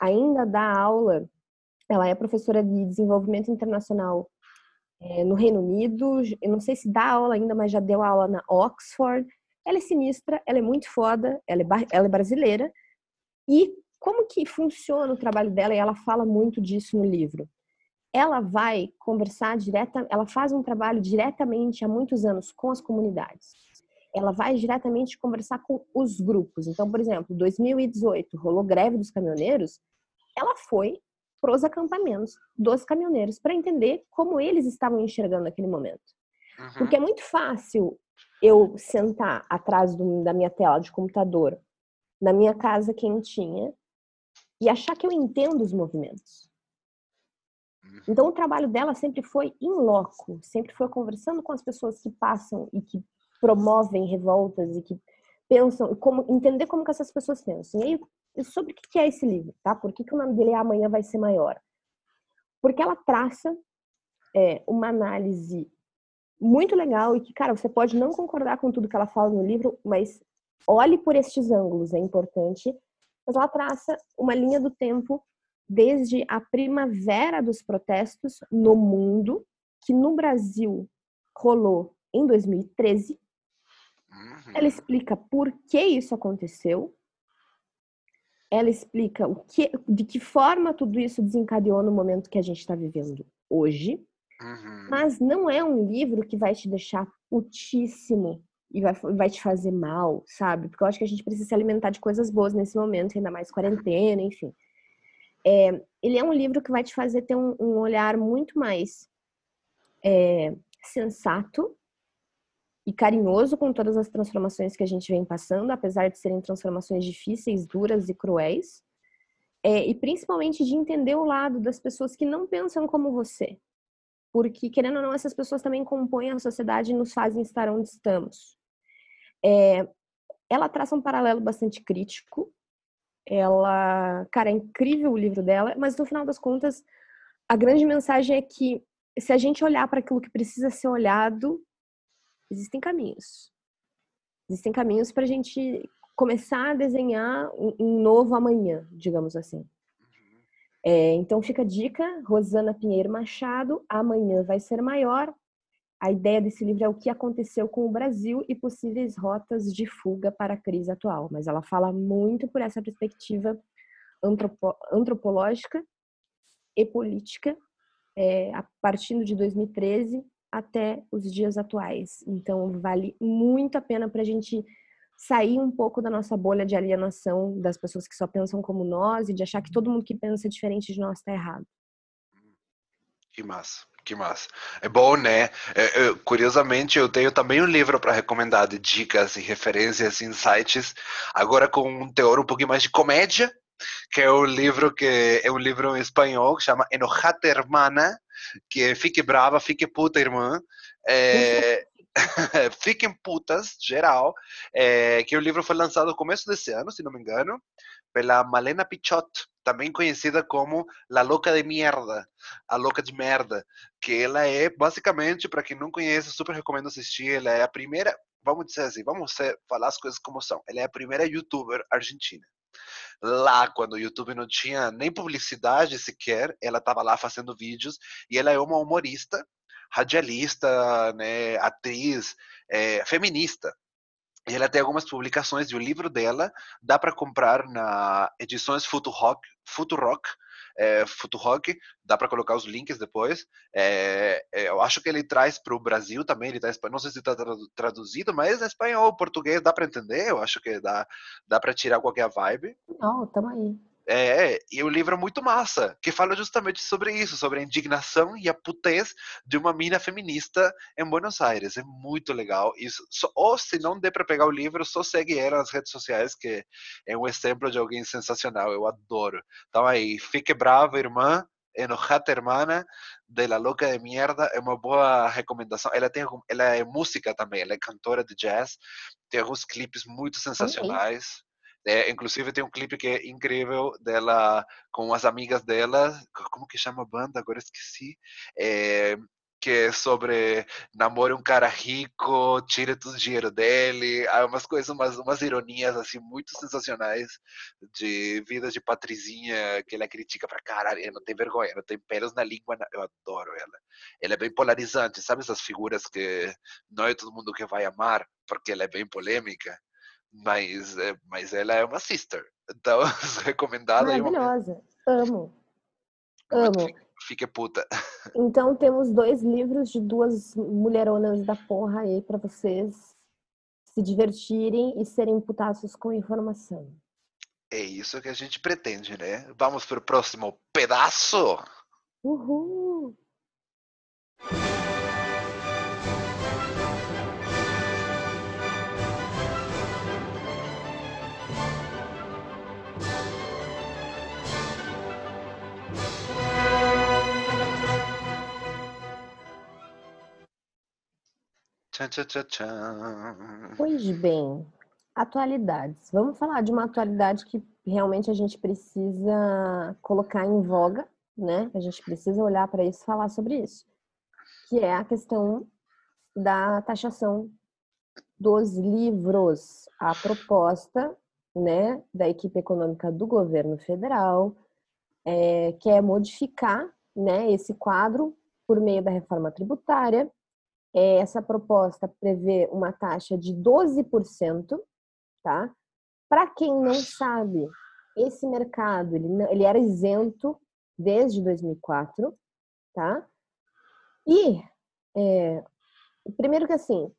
Speaker 1: ainda dá aula, ela é professora de desenvolvimento internacional é, no Reino Unido. Eu não sei se dá aula ainda, mas já deu aula na Oxford. Ela é sinistra, ela é muito foda, ela é, ela é brasileira. E como que funciona o trabalho dela? E ela fala muito disso no livro. ela vai conversar direta, ela faz um trabalho diretamente há muitos anos com as comunidades. Ela vai diretamente conversar com os grupos. Então, por exemplo, 2018 rolou greve dos caminhoneiros, ela foi para os acampamentos dos caminhoneiros para entender como eles estavam enxergando aquele momento. Uhum. Porque é muito fácil eu sentar atrás do, da minha tela de computador, na minha casa quentinha, e achar que eu entendo os movimentos. Uhum. Então, o trabalho dela sempre foi in loco, sempre foi conversando com as pessoas que passam e que promovem revoltas e que pensam, como, entender como que essas pessoas pensam. E aí, sobre o que é esse livro, tá? Por que, que o nome dele é Amanhã Vai Ser Maior? Porque ela traça é, uma análise muito legal e que, cara, você pode não concordar com tudo que ela fala no livro, mas olhe por estes ângulos, é importante. Mas ela traça uma linha do tempo desde a primavera dos protestos no mundo, que no Brasil rolou em 2013. Uhum. Ela explica por que isso aconteceu. Ela explica o que, de que forma tudo isso desencadeou no momento que a gente está vivendo hoje. Uhum. Mas não é um livro que vai te deixar putíssimo e vai, vai te fazer mal, sabe? Porque eu acho que a gente precisa se alimentar de coisas boas nesse momento, ainda mais quarentena, enfim. É, ele é um livro que vai te fazer ter um, um olhar muito mais é, sensato e carinhoso com todas as transformações que a gente vem passando, apesar de serem transformações difíceis, duras e cruéis. É, e principalmente de entender o lado das pessoas que não pensam como você. Porque, querendo ou não, essas pessoas também compõem a sociedade e nos fazem estar onde estamos. É, ela traça um paralelo bastante crítico ela, cara, é incrível o livro dela, mas no final das contas, a grande mensagem é que se a gente olhar para aquilo que precisa ser olhado, existem caminhos. Existem caminhos para a gente começar a desenhar um novo amanhã, digamos assim. É, então fica a dica, Rosana Pinheiro Machado, Amanhã vai ser maior, a ideia desse livro é o que aconteceu com o Brasil e possíveis rotas de fuga para a crise atual, mas ela fala muito por essa perspectiva antropo antropológica e política, é, a partir de 2013 até os dias atuais. Então, vale muito a pena para a gente sair um pouco da nossa bolha de alienação das pessoas que só pensam como nós e de achar que todo mundo que pensa diferente de nós está errado.
Speaker 2: Que massa. Que massa. É bom, né? É, é, curiosamente, eu tenho também um livro para recomendar de dicas e referências, insights, agora com um teor um pouquinho mais de comédia, que é um livro que é um livro em espanhol que chama Enojate Hermana, que é Fique Brava, Fique Puta Irmã. É, Fiquem Putas, geral, é, que o livro foi lançado no começo desse ano, se não me engano, pela Malena Pichot, também conhecida como La Louca de Mierda, a Louca de Merda, que ela é, basicamente, para quem não conhece, super recomendo assistir, ela é a primeira, vamos dizer assim, vamos falar as coisas como são, ela é a primeira youtuber argentina. Lá, quando o YouTube não tinha nem publicidade sequer, ela estava lá fazendo vídeos e ela é uma humorista, radialista, né, atriz, é, feminista. E ela tem algumas publicações e o livro dela dá para comprar na edições Futurock, Futurock, é, Futurock, dá para colocar os links depois. É, eu acho que ele traz para o Brasil também, ele tá, não sei se está traduzido, mas é espanhol, português dá para entender, eu acho que dá, dá para tirar qualquer vibe.
Speaker 1: Não, tamo aí.
Speaker 2: É, e o livro é muito massa, que fala justamente sobre isso, sobre a indignação e a putez de uma mina feminista em Buenos Aires. É muito legal. Isso, ou se não der para pegar o livro, só segue ela nas redes sociais, que é um exemplo de alguém sensacional. Eu adoro. Então aí, fique brava, irmã. Enojate Hermana, de La Loca de Mierda, é uma boa recomendação. Ela, tem, ela é música também, ela é cantora de jazz, tem alguns clipes muito sensacionais. É, inclusive tem um clipe que é incrível dela com as amigas dela, como que chama a banda? Agora esqueci. É, que é sobre namore um cara rico, tire todo o dinheiro dele, há umas coisas, umas, umas ironias assim muito sensacionais de vida de Patrizinha que ela critica pra caralho, ela não tem vergonha, ela tem pelos na língua, eu adoro ela. Ela é bem polarizante, sabe essas figuras que não é todo mundo que vai amar, porque ela é bem polêmica mas, é, mas ela é uma sister. Então, recomendada.
Speaker 1: Maravilhosa. Amo. Amo.
Speaker 2: fique puta.
Speaker 1: Então temos dois livros de duas mulheronas da porra aí para vocês se divertirem e serem putaços com informação.
Speaker 2: É isso que a gente pretende, né? Vamos para o próximo pedaço.
Speaker 1: Uhul!
Speaker 2: Tchan, tchan, tchan.
Speaker 1: Pois bem, atualidades. Vamos falar de uma atualidade que realmente a gente precisa colocar em voga, né? A gente precisa olhar para isso falar sobre isso, que é a questão da taxação dos livros. A proposta, né, da equipe econômica do governo federal é, quer modificar, né, esse quadro por meio da reforma tributária essa proposta prevê uma taxa de 12%, tá? Para quem não sabe, esse mercado ele, ele era isento desde 2004, tá? E é, primeiro que assim,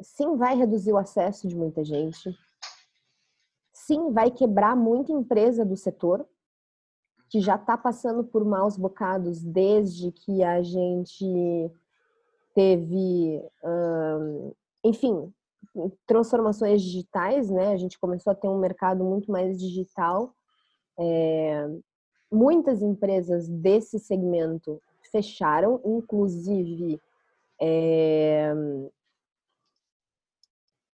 Speaker 1: sim vai reduzir o acesso de muita gente, sim vai quebrar muita empresa do setor que já está passando por maus bocados desde que a gente teve, enfim, transformações digitais, né? A gente começou a ter um mercado muito mais digital. É, muitas empresas desse segmento fecharam, inclusive é,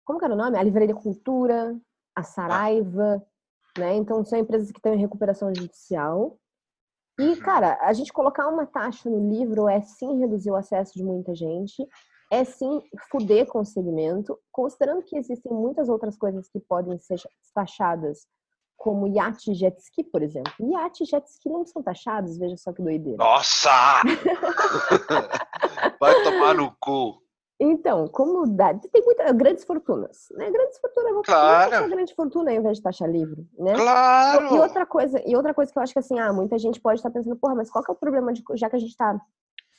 Speaker 1: como que era o nome? A Livraria Cultura, a Saraiva, né? Então são empresas que estão em recuperação judicial. E, cara, a gente colocar uma taxa no livro é sim reduzir o acesso de muita gente, é sim fuder com o segmento, considerando que existem muitas outras coisas que podem ser taxadas, como iate e jet ski, por exemplo. Iate e jet ski não são taxados, veja só que doideira.
Speaker 2: Nossa! Vai tomar no cu.
Speaker 1: Então, como dá, tem muitas grandes fortunas, né? Grandes fortunas, vou
Speaker 2: claro.
Speaker 1: taxar grande fortuna ao invés de taxa livre, né?
Speaker 2: Claro.
Speaker 1: E outra coisa, e outra coisa que eu acho que assim, ah, muita gente pode estar pensando, porra, mas qual que é o problema de já que a gente está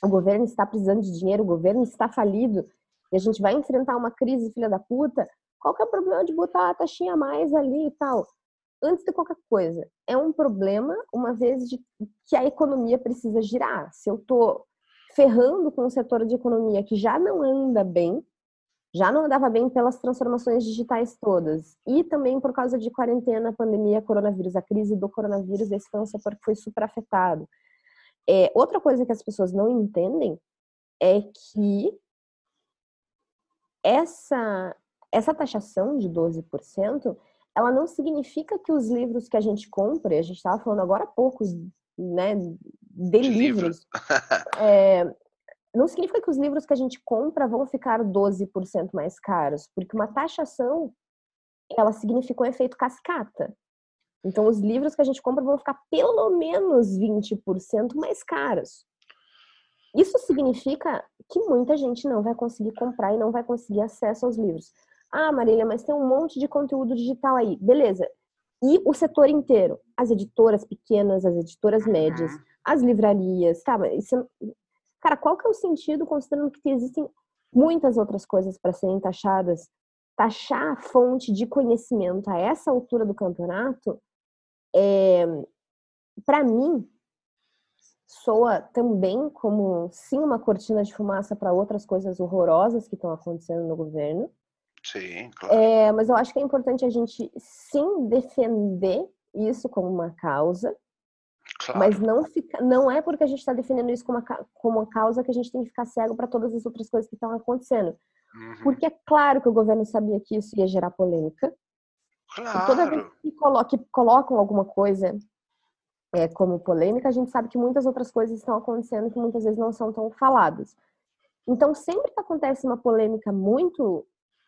Speaker 1: o governo está precisando de dinheiro, o governo está falido e a gente vai enfrentar uma crise filha da puta, qual que é o problema de botar a taxinha a mais ali e tal? Antes de qualquer coisa, é um problema uma vez de que a economia precisa girar. Se eu tô ferrando com o setor de economia que já não anda bem, já não andava bem pelas transformações digitais todas, e também por causa de quarentena, pandemia, coronavírus, a crise do coronavírus, esse foi um setor que foi super afetado. É, outra coisa que as pessoas não entendem é que essa, essa taxação de 12%, ela não significa que os livros que a gente compra, a gente estava falando agora há pouco, né, de, de livros, é, não significa que os livros que a gente compra vão ficar 12% mais caros, porque uma taxação ela significa um efeito cascata. Então, os livros que a gente compra vão ficar pelo menos 20% mais caros. Isso significa que muita gente não vai conseguir comprar e não vai conseguir acesso aos livros. Ah, Marília, mas tem um monte de conteúdo digital aí. Beleza. E o setor inteiro? As editoras pequenas, as editoras médias, as livrarias, tá? Isso, cara, qual que é o sentido considerando que existem muitas outras coisas para serem taxadas? Taxar a fonte de conhecimento a essa altura do campeonato, é, para mim, soa também como sim uma cortina de fumaça para outras coisas horrorosas que estão acontecendo no governo.
Speaker 2: Sim, claro.
Speaker 1: É, mas eu acho que é importante a gente sim defender isso como uma causa,
Speaker 2: claro.
Speaker 1: mas não fica, não é porque a gente está defendendo isso como uma, como uma causa que a gente tem que ficar cego para todas as outras coisas que estão acontecendo.
Speaker 2: Uhum.
Speaker 1: Porque é claro que o governo sabia que isso ia gerar polêmica.
Speaker 2: Claro.
Speaker 1: E toda vez que, colo que colocam alguma coisa é, como polêmica, a gente sabe que muitas outras coisas estão acontecendo que muitas vezes não são tão faladas. Então, sempre que acontece uma polêmica muito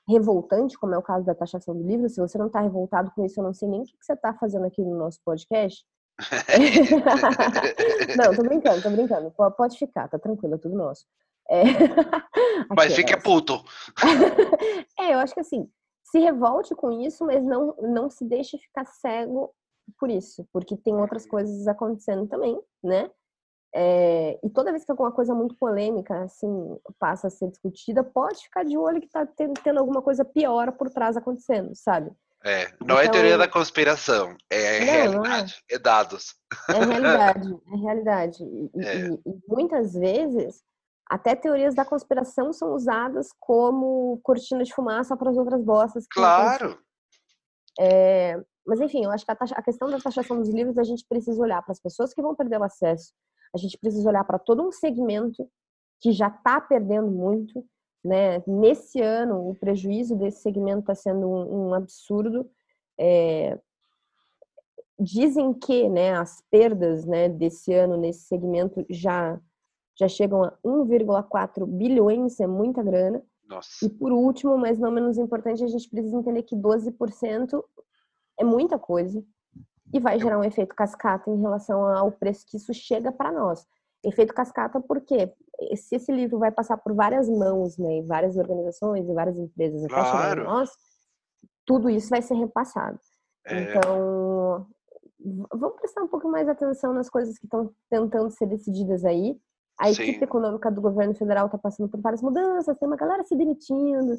Speaker 1: revoltante, como é o caso da taxação do livro, se você não está revoltado com isso, eu não sei nem o que você está fazendo aqui no nosso podcast. não, tô brincando, tô brincando. Pode ficar, tá tranquilo, é tudo nosso. É...
Speaker 2: Mas fique puto.
Speaker 1: é, eu acho que assim, se revolte com isso, mas não, não se deixe ficar cego por isso, porque tem outras coisas acontecendo também, né? É, e toda vez que alguma coisa muito polêmica assim passa a ser discutida, pode ficar de olho que está tendo, tendo, alguma coisa pior por trás acontecendo, sabe?
Speaker 2: É, não é então, é teoria da conspiração, é não, realidade, não é. é. dados.
Speaker 1: É realidade, é realidade. E, é. E, e, muitas vezes, até teorias da conspiração são usadas como cortina de fumaça para as outras bostas.
Speaker 2: claro!
Speaker 1: É, mas enfim, eu acho que a, taxa, a, questão da taxação dos livros a gente precisa olhar para as pessoas que vão perder o acesso, a gente precisa olhar para todo um segmento que já está perdendo muito, né? Nesse ano, o prejuízo desse segmento está sendo um, um absurdo. É, dizem que né, as perdas né, desse ano nesse segmento já, já chegam a 1,4 bilhões, é muita grana.
Speaker 2: Nossa.
Speaker 1: E por último, mas não menos importante, a gente precisa entender que 12% é muita coisa e vai gerar um efeito cascata em relação ao preço que isso chega para nós. Efeito cascata porque se esse livro vai passar por várias mãos, né, várias organizações e várias empresas
Speaker 2: claro. até chegar
Speaker 1: a nós, tudo isso vai ser repassado. É... Então, vamos prestar um pouco mais atenção nas coisas que estão tentando ser decididas aí. A Sim. equipe econômica do governo federal está passando por várias mudanças, tem uma galera se demitindo,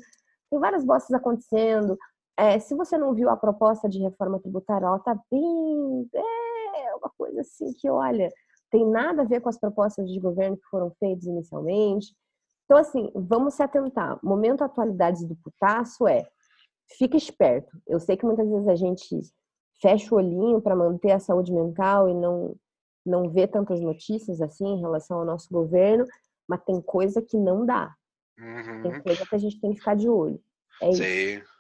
Speaker 1: tem várias bostas acontecendo. É, se você não viu a proposta de reforma tributária, ela está bem. É uma coisa assim que, olha, tem nada a ver com as propostas de governo que foram feitas inicialmente. Então, assim, vamos se atentar. Momento atualidades do putaço é fica esperto. Eu sei que muitas vezes a gente fecha o olhinho para manter a saúde mental e não não vê tantas notícias assim em relação ao nosso governo, mas tem coisa que não dá.
Speaker 2: Uhum.
Speaker 1: Tem coisa que a gente tem que ficar de olho. É
Speaker 2: Sim.
Speaker 1: isso.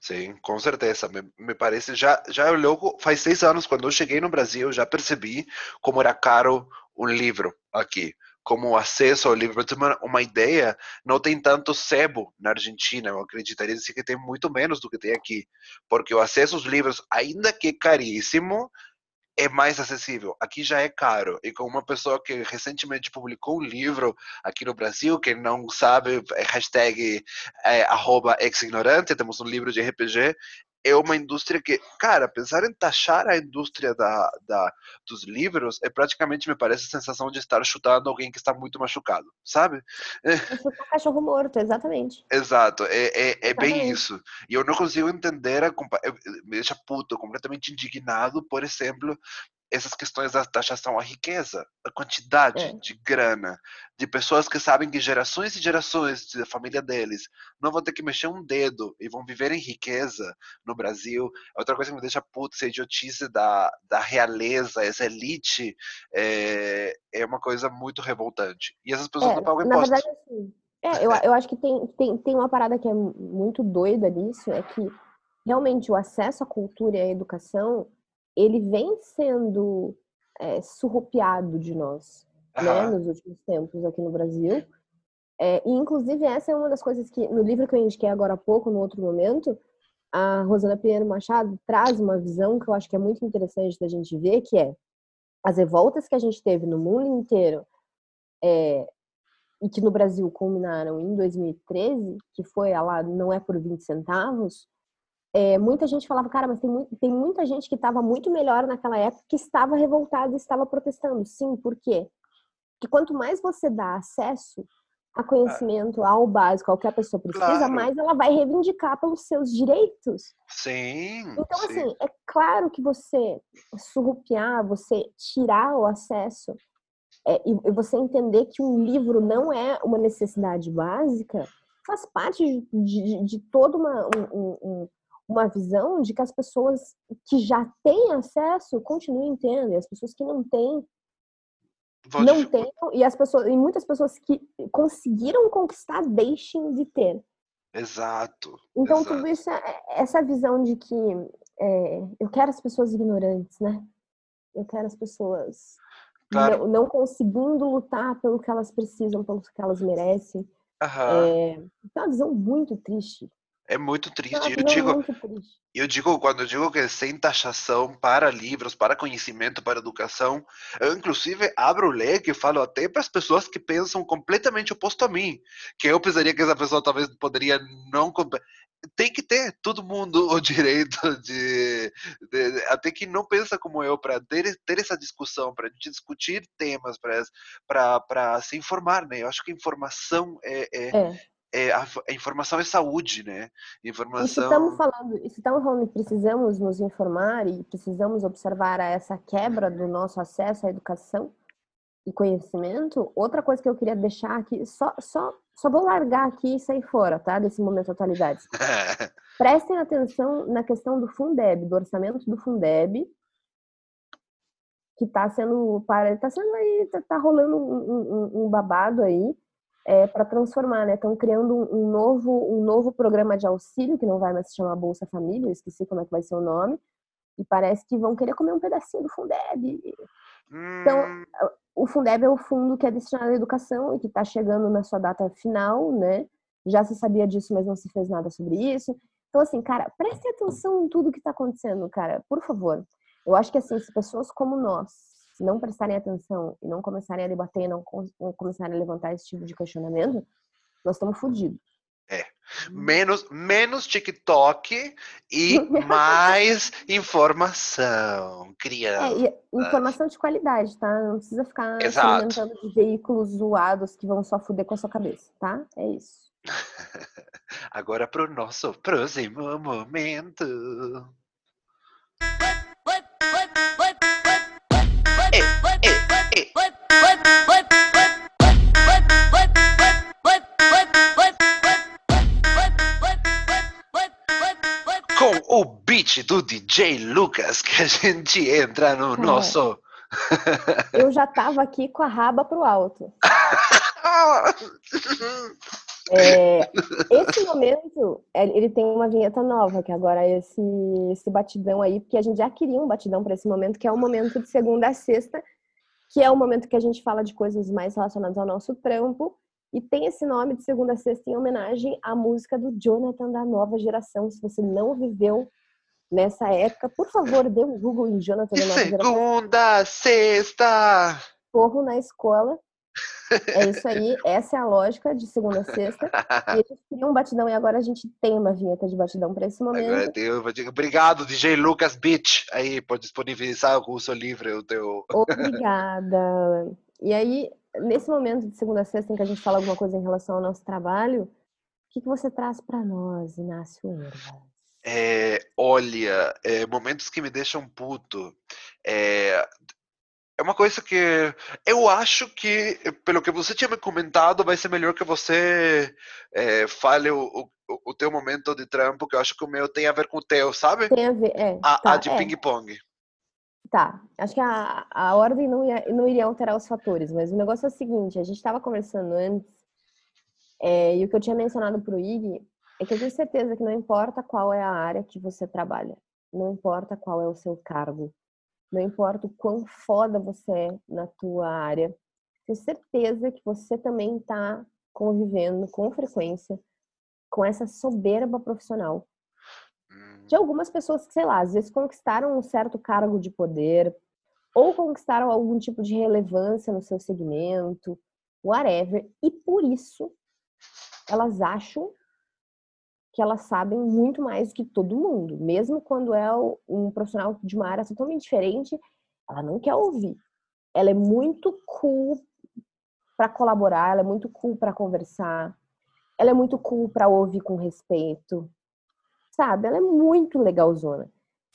Speaker 2: Sim, com certeza. Me, me parece já já logo faz seis anos quando eu cheguei no Brasil já percebi como era caro um livro aqui, como o acesso ao livro. Para uma, uma ideia, não tem tanto sebo na Argentina. Eu acreditaria que tem muito menos do que tem aqui, porque o acesso aos livros, ainda que caríssimo, é mais acessível. Aqui já é caro. E com uma pessoa que recentemente publicou um livro aqui no Brasil, que não sabe, é hashtag é, temos um livro de RPG, é uma indústria que, cara, pensar em taxar a indústria da, da, dos livros é praticamente, me parece, a sensação de estar chutando alguém que está muito machucado, sabe?
Speaker 1: É chutar cachorro morto, exatamente.
Speaker 2: Exato, é, é, é bem isso. E eu não consigo entender, a, me deixa puto, completamente indignado, por exemplo, essas questões da taxação à riqueza, a quantidade é. de grana, de pessoas que sabem que gerações e gerações da família deles não vão ter que mexer um dedo e vão viver em riqueza no Brasil. Outra coisa que me deixa puto, essa idiotice da, da realeza, essa elite, é, é uma coisa muito revoltante. E essas pessoas
Speaker 1: é,
Speaker 2: não pagam
Speaker 1: impostos. Na verdade, assim, é, eu, eu acho que tem, tem, tem uma parada que é muito doida nisso, é que realmente o acesso à cultura e à educação ele vem sendo é, surrupiado de nós, né, nos últimos tempos aqui no Brasil. É, e, inclusive, essa é uma das coisas que, no livro que eu indiquei agora há pouco, no outro momento, a Rosana Pinheiro Machado traz uma visão que eu acho que é muito interessante da gente ver, que é as revoltas que a gente teve no mundo inteiro é, e que no Brasil culminaram em 2013, que foi a lá não é por 20 centavos, é, muita gente falava, cara, mas tem, muito, tem muita gente que estava muito melhor naquela época que estava revoltada e estava protestando. Sim, por quê? Porque quanto mais você dá acesso a conhecimento, ao básico, ao que a pessoa precisa, claro. mais ela vai reivindicar pelos seus direitos.
Speaker 2: Sim.
Speaker 1: Então,
Speaker 2: sim.
Speaker 1: assim, é claro que você surrupiar, você tirar o acesso é, e, e você entender que um livro não é uma necessidade básica, faz parte de, de, de toda uma, um, um, uma visão de que as pessoas que já têm acesso continuem tendo, e as pessoas que não têm não tenham, e as pessoas e muitas pessoas que conseguiram conquistar deixem de ter.
Speaker 2: Exato.
Speaker 1: Então
Speaker 2: exato.
Speaker 1: tudo isso é essa visão de que é, eu quero as pessoas ignorantes, né? Eu quero as pessoas claro. não, não, conseguindo lutar pelo que elas precisam, pelo que elas merecem.
Speaker 2: Uhum.
Speaker 1: É, é uma visão muito triste
Speaker 2: É muito triste.
Speaker 1: Nossa,
Speaker 2: Eu
Speaker 1: não,
Speaker 2: digo,
Speaker 1: muito triste.
Speaker 2: eu digo, quando eu digo que é sem taxação para livros, para conhecimento, para educação, eu inclusive abro o leque e falo até para as pessoas que pensam completamente oposto a mim, que eu pensaria que essa pessoa talvez poderia não tem que ter todo mundo o direito de, de- até que não pensa como eu para ter, ter essa discussão, para discutir temas, para para se informar, né? Eu acho que informação é, é,
Speaker 1: É.
Speaker 2: é a, a informação é saúde, né?
Speaker 1: Se
Speaker 2: Informação
Speaker 1: estamos falando, se estamos falando que precisamos nos informar e precisamos observar essa quebra do nosso acesso à educação e conhecimento, outra coisa que eu queria deixar aqui, só, só, só vou largar aqui e sair fora, tá? Desse momento atualidades. Prestem atenção na questão do Fundeb, do orçamento do Fundeb, que está sendo, para, tá sendo aí, tá, tá rolando um, um- um babado aí é, para transformar, né? Estão criando um, um novo, um novo programa de auxílio que não vai mais se chamar Bolsa Família, eu esqueci como é que vai ser o nome, e parece que vão querer comer um pedacinho do Fundeb. Então,
Speaker 2: Hum,
Speaker 1: O Fundeb é o fundo que é destinado à educação e que está chegando na sua data final, né? Já se sabia disso, mas não se fez nada sobre isso. Então, assim, cara, preste atenção em tudo que está acontecendo, cara, por favor. Eu acho que, assim, se pessoas como nós não prestarem atenção e não começarem a debater, não não começarem a levantar esse tipo de questionamento, nós estamos fodidos.
Speaker 2: menos, menos TikTok e mais informação,
Speaker 1: É,
Speaker 2: criança.
Speaker 1: e informação de qualidade, tá? Não precisa ficar se alimentando de veículos zoados que vão só fuder com a sua cabeça, tá? É isso.
Speaker 2: Agora pro nosso próximo momento. O beat do DJ Lucas que a gente entra no
Speaker 1: É.
Speaker 2: nosso.
Speaker 1: Eu já tava aqui com a raba pro alto. É, esse momento, ele tem uma vinheta nova, que agora é esse, esse batidão aí, porque a gente já queria um batidão para esse momento, que é o momento de segunda a sexta, que é o momento que a gente fala de coisas mais relacionadas ao nosso trampo, e tem esse nome de segunda a sexta em homenagem à música do Jonathan da nova geração. Se você não viveu nessa época, por favor, dê um Google em Jonathan da nova geração.
Speaker 2: segunda sexta.
Speaker 1: Corro na escola. É isso aí, essa é a lógica de segunda a sexta. E a gente um batidão e agora a gente tem uma vinheta de batidão para esse
Speaker 2: Agora
Speaker 1: momento.
Speaker 2: tem- eu Obrigado, DJ Lucas Beach. Aí, pode disponibilizar o uso livre o teu.
Speaker 1: Obrigada. E aí, nesse momento de segunda a sexta em que a gente fala alguma coisa em relação ao nosso trabalho, o que, que você traz para nós, Inácio Erva?
Speaker 2: É, olha, é, momentos que me deixam puto. É, é uma coisa que eu acho que, pelo que você tinha me comentado, vai ser melhor que você é, fale o, o, o teu momento de trampo, que eu acho que o meu tem a ver com o teu, sabe?
Speaker 1: Tem a ver, é,
Speaker 2: A,
Speaker 1: tá,
Speaker 2: a de
Speaker 1: é,
Speaker 2: ping-pong.
Speaker 1: Tá. Acho que a, a ordem não, ia, não iria alterar os fatores, mas o negócio é o seguinte, a gente estava conversando antes, é, e o que eu tinha mencionado pro Ig é que eu tenho certeza que não importa qual é a área que você trabalha, não importa qual é o seu cargo, não importa o quão foda você é na tua área, tenho certeza que você também está convivendo com frequência com essa soberba profissional de algumas pessoas que, sei lá, às vezes conquistaram um certo cargo de poder ou conquistaram algum tipo de relevância no seu segmento, whatever, e por isso elas acham que elas sabem muito mais do que todo mundo, mesmo quando é um profissional de uma área totalmente diferente, ela não quer ouvir. Ela é muito cool para colaborar, ela é muito cool para conversar, ela é muito cool para ouvir com respeito sabe? Ela é muito legalzona.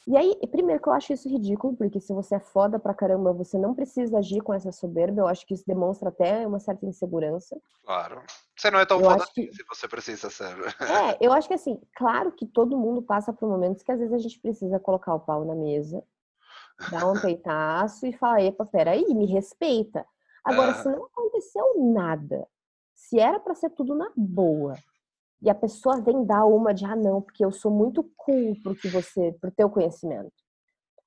Speaker 1: E aí, primeiro que eu acho isso ridículo, porque se você é foda pra caramba, você não precisa agir com essa soberba. Eu acho que isso demonstra até uma certa insegurança.
Speaker 2: claro. Você não é tão
Speaker 1: Eu
Speaker 2: foda
Speaker 1: acho que-
Speaker 2: assim se você precisa ser.
Speaker 1: É, eu acho que assim, claro que todo mundo passa por momentos que às vezes a gente precisa colocar o pau na mesa, dar um peitaço e falar, epa, peraí, me respeita. Agora, se não aconteceu nada, se era pra ser tudo na boa, e a pessoa vem dar uma de, ah, não, porque eu sou muito cool pro que você, pro teu conhecimento.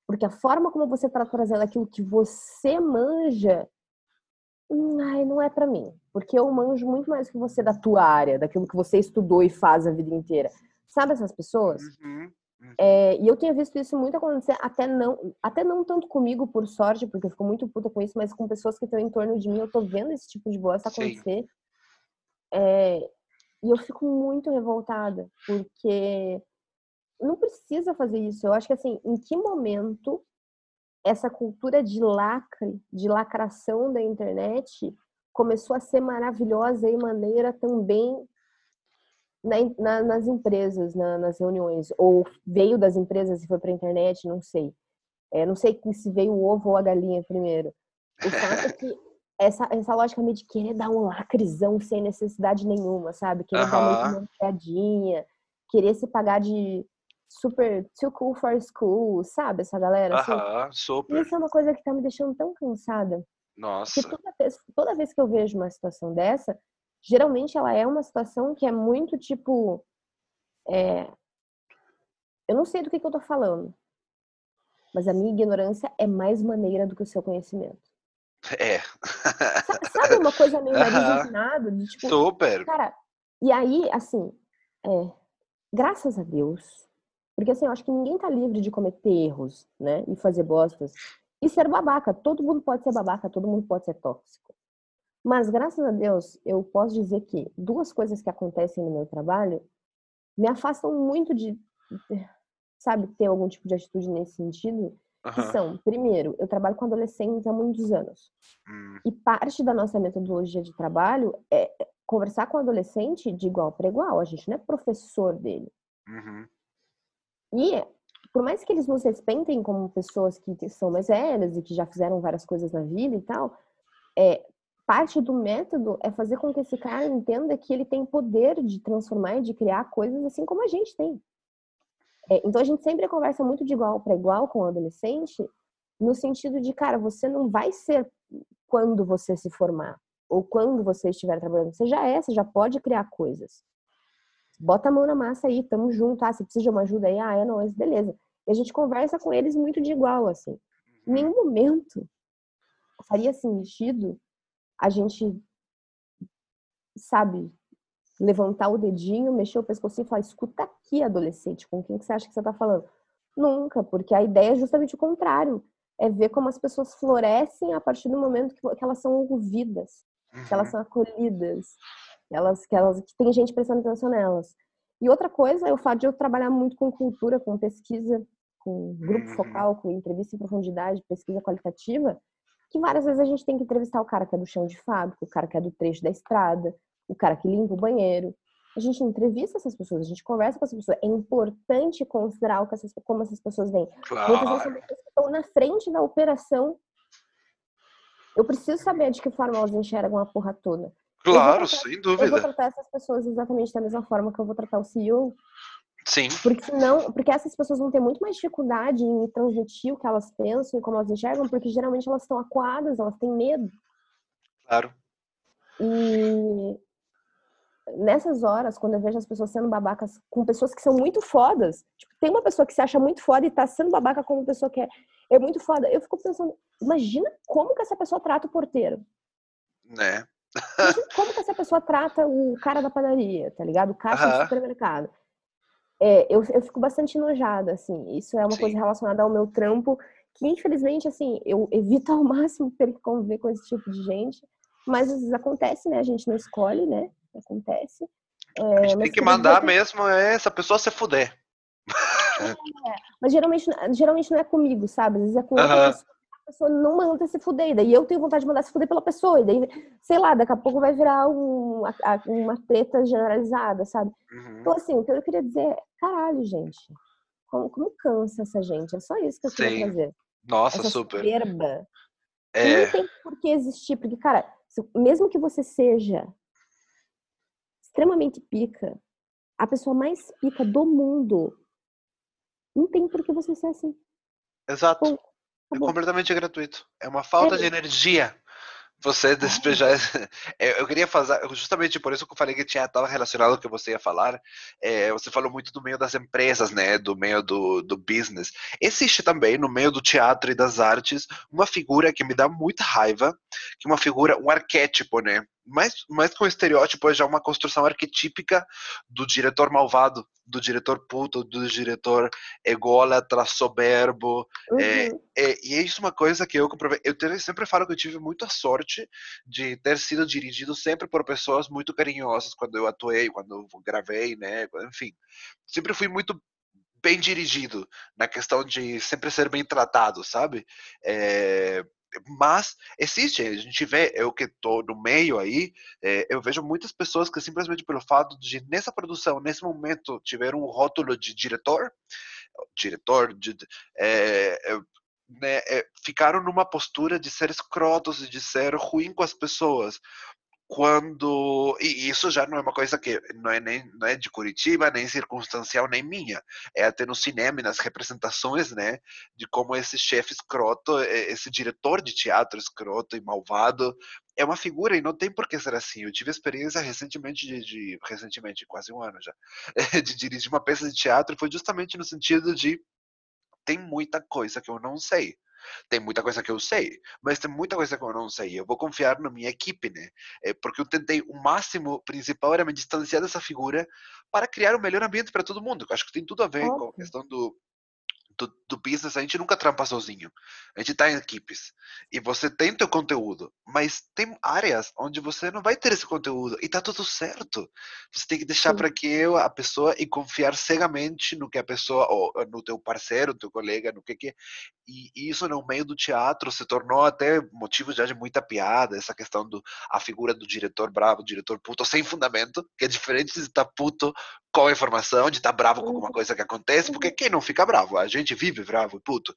Speaker 1: Porque a forma como você tá trazendo aquilo que você manja, hum, ai, não é pra mim. Porque eu manjo muito mais que você da tua área, daquilo que você estudou e faz a vida inteira. Sabe essas pessoas?
Speaker 2: Uhum, uhum.
Speaker 1: É, e eu tinha visto isso muito acontecer, até não, até não tanto comigo, por sorte, porque eu fico muito puta com isso, mas com pessoas que estão em torno de mim, eu tô vendo esse tipo de bosta acontecer. É, e eu fico muito revoltada, porque não precisa fazer isso. Eu acho que assim, em que momento essa cultura de lacre, de lacração da internet começou a ser maravilhosa e maneira também na, na, nas empresas, na, nas reuniões, ou veio das empresas e foi para a internet, não sei. É, não sei se veio o ovo ou a galinha primeiro. O fato é que essa, essa lógica meio de querer dar um lacrezão sem necessidade nenhuma, sabe? Querer dar que
Speaker 2: Aham.
Speaker 1: uma piadinha, querer se pagar de super too cool for school, sabe? Essa galera, assim. E
Speaker 2: super.
Speaker 1: isso é uma coisa que tá me deixando tão cansada. Que
Speaker 2: Nossa.
Speaker 1: toda vez, toda vez que eu vejo uma situação dessa, geralmente ela é uma situação que é muito tipo. é, eu não sei do que, que eu tô falando, mas a minha ignorância é mais maneira do que o seu conhecimento.
Speaker 2: É.
Speaker 1: Sa- Sabe uma coisa meio empinado? De tipo,
Speaker 2: Super.
Speaker 1: cara, e aí, assim, é, graças a Deus, porque assim, eu acho que ninguém tá livre de cometer erros, né? E fazer bostas. E ser babaca. Todo mundo pode ser babaca, todo mundo pode ser tóxico. Mas, graças a Deus, eu posso dizer que duas coisas que acontecem no meu trabalho me afastam muito de, sabe, ter algum tipo de atitude nesse sentido. Que
Speaker 2: Aham.
Speaker 1: são, primeiro, eu trabalho com adolescentes há muitos anos.
Speaker 2: Hum,
Speaker 1: E parte da nossa metodologia de trabalho é conversar com o adolescente de igual para igual. A gente não é professor dele.
Speaker 2: uhum.
Speaker 1: E por mais que eles nos respeitem como pessoas que são mais velhas e que já fizeram várias coisas na vida e tal, é, parte do método é fazer com que esse cara entenda que ele tem poder de transformar e de criar coisas assim como a gente tem. É, então a gente sempre conversa muito de igual para igual com o adolescente, no sentido de, cara, você não vai ser quando você se formar ou quando você estiver trabalhando. Você já é, você já pode criar coisas. Bota a mão na massa aí, tamo junto. Ah, você precisa de uma ajuda aí? Ah, é nóis, beleza. E a gente conversa com eles muito de igual, assim. Em nenhum momento faria sentido a gente, sabe, levantar o dedinho, mexer o pescocinho e falar: escuta aqui, adolescente, com quem que você acha que você tá falando? Nunca, porque a ideia é justamente o contrário. É ver como as pessoas florescem a partir do momento que, que elas são ouvidas, que elas
Speaker 2: Uhum.
Speaker 1: são acolhidas, que elas, que elas que tem gente prestando atenção nelas. E outra coisa é o fato de eu trabalhar muito com cultura, com pesquisa, com grupo
Speaker 2: Uhum.
Speaker 1: focal, com entrevista em profundidade, pesquisa qualitativa, que várias vezes a gente tem que entrevistar o cara que é do chão de fábrica, o cara que é do trecho da estrada, o cara que limpa o banheiro. A gente entrevista essas pessoas, a gente conversa com essas pessoas. É importante considerar o que essas, como essas pessoas vêm. Muitas vezes são
Speaker 2: Claro.
Speaker 1: pessoas que estão na frente da operação. Eu preciso saber de que forma elas enxergam a porra toda.
Speaker 2: Claro,
Speaker 1: tratar-
Speaker 2: sem
Speaker 1: Eu vou
Speaker 2: dúvida.
Speaker 1: tratar essas pessoas exatamente da mesma forma que eu vou tratar o CEO,
Speaker 2: Sim.
Speaker 1: porque senão, porque essas pessoas vão ter muito mais dificuldade em me transmitir o que elas pensam e como elas enxergam, porque geralmente elas estão acuadas, elas têm medo.
Speaker 2: Claro.
Speaker 1: E nessas horas, quando eu vejo as pessoas sendo babacas com pessoas que são muito fodas, tipo, tem uma pessoa que se acha muito foda e tá sendo babaca com uma pessoa que é, é muito foda, eu fico pensando, imagina como que essa pessoa trata o porteiro.
Speaker 2: Né?
Speaker 1: Imagina como que essa pessoa trata o cara da padaria, tá ligado? O caixa do supermercado. É, eu, eu fico bastante enojada, assim. Isso é uma
Speaker 2: Sim.
Speaker 1: coisa relacionada ao meu trampo, que infelizmente, assim, eu evito ao máximo ter que conviver com esse tipo de gente. Mas às vezes acontece, né? A gente não escolhe, né? Acontece. É,
Speaker 2: A gente tem que mandar
Speaker 1: que-
Speaker 2: mesmo é essa pessoa se fuder.
Speaker 1: Mas geralmente, geralmente não é comigo, sabe? Às vezes é com outra
Speaker 2: Aham.
Speaker 1: pessoa. A pessoa não manda se fuder. E daí eu tenho vontade de mandar se fuder pela pessoa. E daí, sei lá, daqui a pouco vai virar um, uma treta generalizada, sabe?
Speaker 2: Uhum.
Speaker 1: Então, assim, o que eu queria dizer é, caralho, gente. Como, como cansa essa gente? É só isso que eu queria
Speaker 2: Sim.
Speaker 1: trazer.
Speaker 2: Nossa,
Speaker 1: essa
Speaker 2: super.
Speaker 1: soberba.
Speaker 2: É,
Speaker 1: não tem por que existir. Porque, cara, mesmo que você seja extremamente pica, a pessoa mais pica do mundo, não tem por que você ser assim.
Speaker 2: exato.
Speaker 1: Bom,
Speaker 2: É completamente gratuito. É uma falta
Speaker 1: É.
Speaker 2: de energia. Você despejar. esse- É, Eu queria fazer, justamente por isso que eu falei que tinha estava relacionado ao que você ia falar. É, você falou muito do meio das empresas, né? Do meio do, do business. Existe também no meio do teatro e das artes uma figura que me dá muita raiva, que é uma figura, um arquétipo, né? Mais, mais com o estereótipo, é já uma construção arquetípica do diretor malvado, do diretor puto, do diretor ególatra, soberbo. Uhum. É, é, e é isso uma coisa que eu comprovei. Eu sempre falo que eu tive muita sorte de ter sido dirigido sempre por pessoas muito carinhosas quando eu atuei, quando eu gravei, né? Enfim, sempre fui muito bem dirigido na questão de sempre ser bem tratado, sabe? É, mas existe, a gente vê, eu que estou no meio aí, é, eu vejo muitas pessoas que simplesmente pelo fato de nessa produção, nesse momento, tiver um rótulo de diretor, diretor, de, é, né, ficaram numa postura de ser escrotos e de ser ruim com as pessoas, quando e isso já não é uma coisa que não é nem não é de Curitiba nem circunstancial nem minha. É até no cinema nas representações né de como esse chefe escroto esse diretor de teatro escroto e malvado é uma figura e não tem por que ser assim. Eu tive experiência recentemente de, de recentemente quase um ano já de dirigir uma peça de teatro foi justamente no sentido de tem muita coisa que eu não sei tem muita coisa que eu sei, mas tem muita coisa que eu não sei. Eu vou confiar na minha equipe, né? É porque eu tentei o máximo principal era me distanciar dessa figura para criar o melhor ambiente para todo mundo. Eu acho que tem tudo a ver com a questão do do, do, business, a gente nunca trampa sozinho. A gente está em equipes. E você tem teu conteúdo, mas tem áreas onde você não vai ter esse conteúdo. E tá tudo certo. Você tem que deixar para que eu, a pessoa, e confiar cegamente no que a pessoa, ou no teu parceiro, no teu colega, no que que. E, isso no meio do teatro se tornou até motivo já de muita piada, essa questão do a figura do diretor bravo, diretor puto, sem fundamento, que é diferente de estar puto com a informação, de estar bravo com alguma uhum. coisa que acontece, porque quem não fica bravo? A gente vive bravo, puto.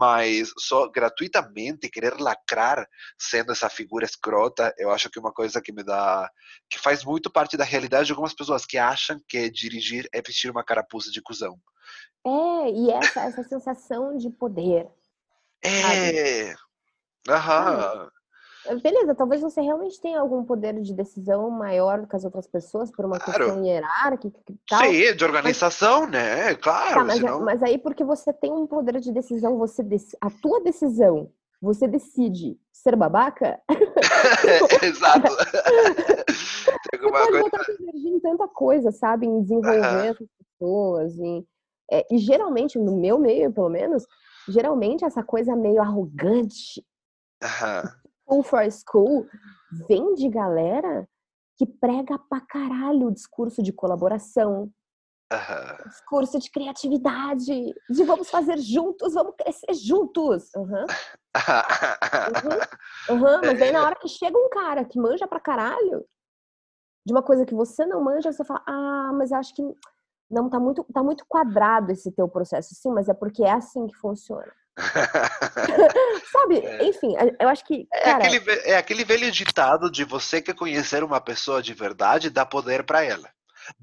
Speaker 2: Mas só gratuitamente querer lacrar sendo essa figura escrota, eu acho que é uma coisa que me dá. que faz muito parte da realidade de algumas pessoas que acham que dirigir é vestir uma carapuça de cuzão.
Speaker 1: É, e essa, essa sensação de poder.
Speaker 2: É. Aham.
Speaker 1: Beleza, talvez você realmente tenha algum poder de decisão maior do que as outras pessoas por uma claro. questão hierárquica e tal.
Speaker 2: Sim, de organização, mas... né? Claro. Tá,
Speaker 1: mas, senão... mas, aí porque você tem um poder de decisão, você dec... a tua decisão, você decide ser babaca?
Speaker 2: Exato.
Speaker 1: você pode coisa... botar energia em tanta coisa, sabe? Em desenvolver as pessoas, em... É, e geralmente, no meu meio, pelo menos, geralmente essa coisa meio arrogante, School for School vem de galera que prega pra caralho o discurso de colaboração,
Speaker 2: uhum.
Speaker 1: discurso de criatividade, de vamos fazer juntos, vamos crescer juntos. Uhum. uhum. uhum. Mas aí na hora que chega um cara que manja pra caralho de uma coisa que você não manja, você fala, ah, mas acho que não tá muito, tá muito quadrado esse teu processo. Sim, mas é porque é assim que funciona. Sabe? É. Enfim, eu acho que.
Speaker 2: É cara... É, aquele, é aquele velho ditado de você que conhecer uma pessoa de verdade, dá poder para ela.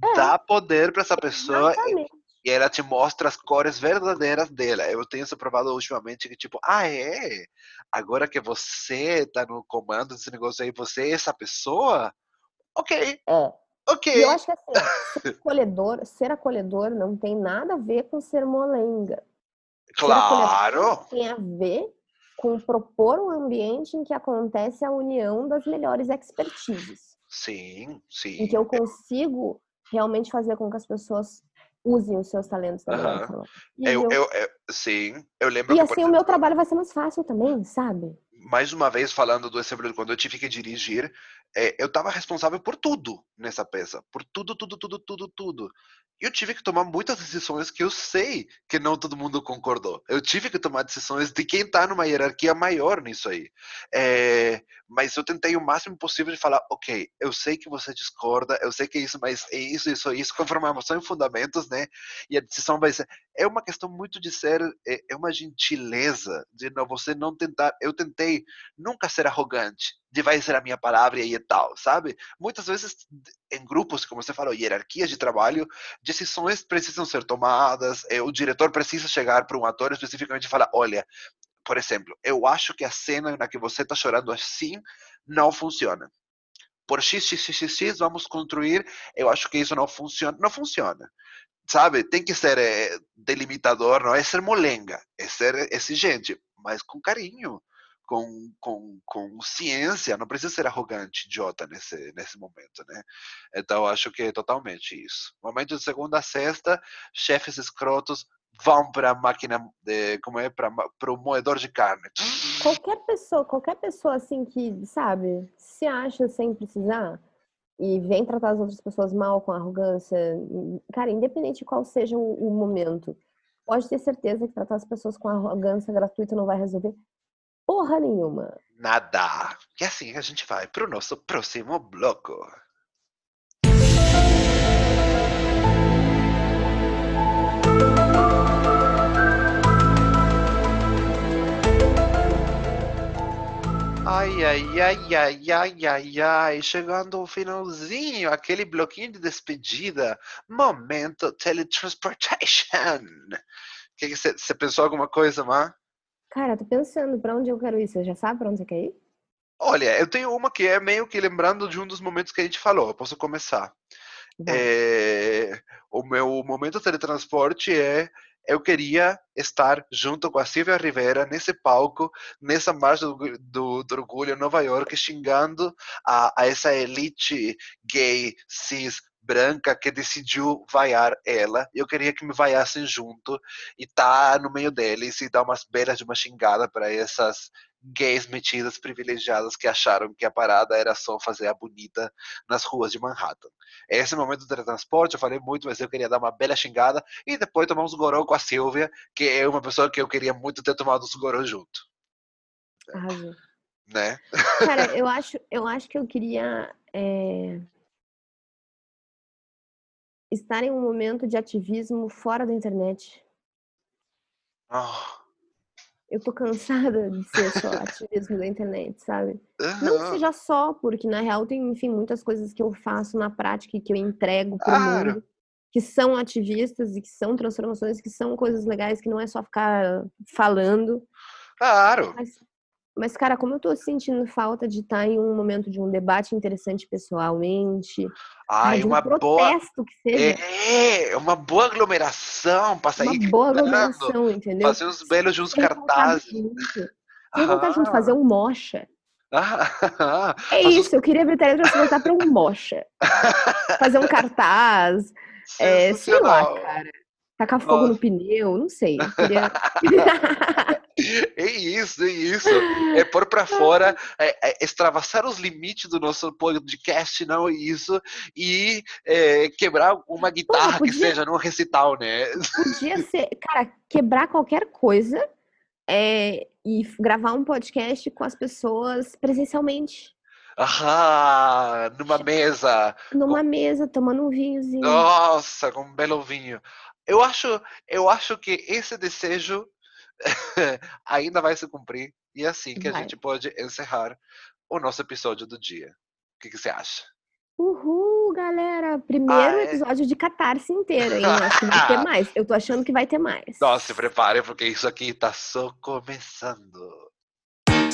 Speaker 2: É. Dá poder para essa pessoa e, e, ela te mostra as cores verdadeiras dela. Eu tenho se provado ultimamente que, tipo, ah, é? Agora que você tá no comando desse negócio aí, você é essa pessoa? Ok.
Speaker 1: É.
Speaker 2: Ok.
Speaker 1: E eu acho que assim, ser acolhedor, ser acolhedor não tem nada a ver com ser molenga.
Speaker 2: Claro.
Speaker 1: Tem a ver com propor um ambiente em que acontece a união das melhores expertises.
Speaker 2: Sim, sim.
Speaker 1: Em que eu consigo realmente fazer com que as pessoas usem os seus talentos da
Speaker 2: forma. Eu, eu, eu, sim, eu lembro.
Speaker 1: E que, assim exemplo, o meu trabalho vai ser mais fácil também, sabe?
Speaker 2: Mais uma vez falando do exemplo de quando eu tive que dirigir, é, eu estava responsável por tudo nessa peça, por tudo, tudo, tudo, tudo, tudo eu tive que tomar muitas decisões que eu sei que não todo mundo concordou. Eu tive que tomar decisões de quem está numa hierarquia maior nisso aí. É, mas eu tentei o máximo possível de falar, ok, eu sei que você discorda, eu sei que é isso, mas é isso, isso, isso, com informação e fundamentos, né? E a decisão vai ser. É uma questão muito de ser, é, é uma gentileza, de não, você não tentar. Eu tentei nunca ser arrogante, de vai ser a minha palavra e é tal, sabe? Muitas vezes em grupos, como você falou, hierarquias de trabalho, decisões precisam ser tomadas, eh, o diretor precisa chegar para um ator especificamente e falar, olha, por exemplo, eu acho que a cena na que você está chorando assim não funciona. Por x, x, x, x, vamos construir, eu acho que isso não funciona. Não funciona sabe? Tem que ser é, delimitador, não é ser molenga, é ser exigente, mas com carinho com, com, com ciência, não precisa ser arrogante, idiota nesse, nesse momento, né? Então, acho que é totalmente isso. Momento de segunda a sexta, chefes escrotos vão para a máquina, de, como é, para o moedor de carne.
Speaker 1: Qualquer pessoa, qualquer pessoa assim que, sabe, se acha sem precisar e vem tratar as outras pessoas mal com arrogância, cara, independente de qual seja o momento, pode ter certeza que tratar as pessoas com arrogância gratuita não vai resolver porra nenhuma.
Speaker 2: Nada. E assim a gente vai para o nosso próximo bloco. Ai, ai, ai, ai, ai, ai, ai, chegando ao finalzinho, aquele bloquinho de despedida, momento teletransportation. Que você pensou alguma coisa, Má?
Speaker 1: Cara, tô pensando pra onde eu quero ir. Você já sabe pra onde você quer ir?
Speaker 2: Olha, eu tenho uma que é meio que lembrando de um dos momentos que a gente falou. Eu posso começar. É, o meu momento de teletransporte é eu queria estar junto com a Silvia Rivera nesse palco, nessa marcha do, do, do orgulho em Nova York, xingando a, a, essa elite gay, cis, branca que decidiu vaiar ela. Eu queria que me vaiassem junto e tá no meio deles e dar umas belas de uma xingada para essas gays metidas privilegiadas que acharam que a parada era só fazer a bonita nas ruas de Manhattan. Esse momento do teletransporte, eu falei muito, mas eu queria dar uma bela xingada e depois tomar uns goró com a Silvia, que é uma pessoa que eu queria muito ter tomado uns goró junto.
Speaker 1: Arrasou.
Speaker 2: Né?
Speaker 1: Cara, eu acho, eu acho que eu queria é... estar em um momento de ativismo fora da internet.
Speaker 2: Oh
Speaker 1: eu tô cansada de ser só ativismo da internet, sabe? Uhum. Não que seja só, porque na real tem, enfim, muitas coisas que eu faço na prática e que eu entrego pro claro. mundo, que são ativistas e que são transformações, que são coisas legais, que não é só ficar falando.
Speaker 2: Claro.
Speaker 1: Mas mas, cara, como eu tô sentindo falta de estar em um momento de um debate interessante pessoalmente. Cara,
Speaker 2: uma
Speaker 1: um protesto
Speaker 2: boa.
Speaker 1: que seja.
Speaker 2: É, uma boa aglomeração para sair.
Speaker 1: Uma boa aglomeração, entendeu?
Speaker 2: Fazer uns belos de uns cartazes.
Speaker 1: Tem vontade de fazer um mocha. Ah, é isso, eu queria me teletransportar para um mocha. Fazer um cartaz. É, sei lá, cara. Tacar fogo Nossa. no pneu, não sei. Queria...
Speaker 2: É isso, é isso. É pôr para fora, é, é extravasar os limites do nosso podcast, não é isso, e é, quebrar uma guitarra podia, que seja num recital, né?
Speaker 1: Podia ser, cara, quebrar qualquer coisa é, e gravar um podcast com as pessoas presencialmente.
Speaker 2: Ah, numa mesa.
Speaker 1: Numa mesa, tomando um vinhozinho.
Speaker 2: Nossa, com um belo vinho. Eu acho, eu acho que esse desejo ainda vai se cumprir. E é assim que vai. a gente pode encerrar o nosso episódio do dia. O que, que você acha?
Speaker 1: Uhul, galera! Primeiro ah, é? episódio de catarse inteiro, hein? Acho que vai ter mais. Eu tô achando que vai ter mais.
Speaker 2: Nossa, se prepare, porque isso aqui tá só começando.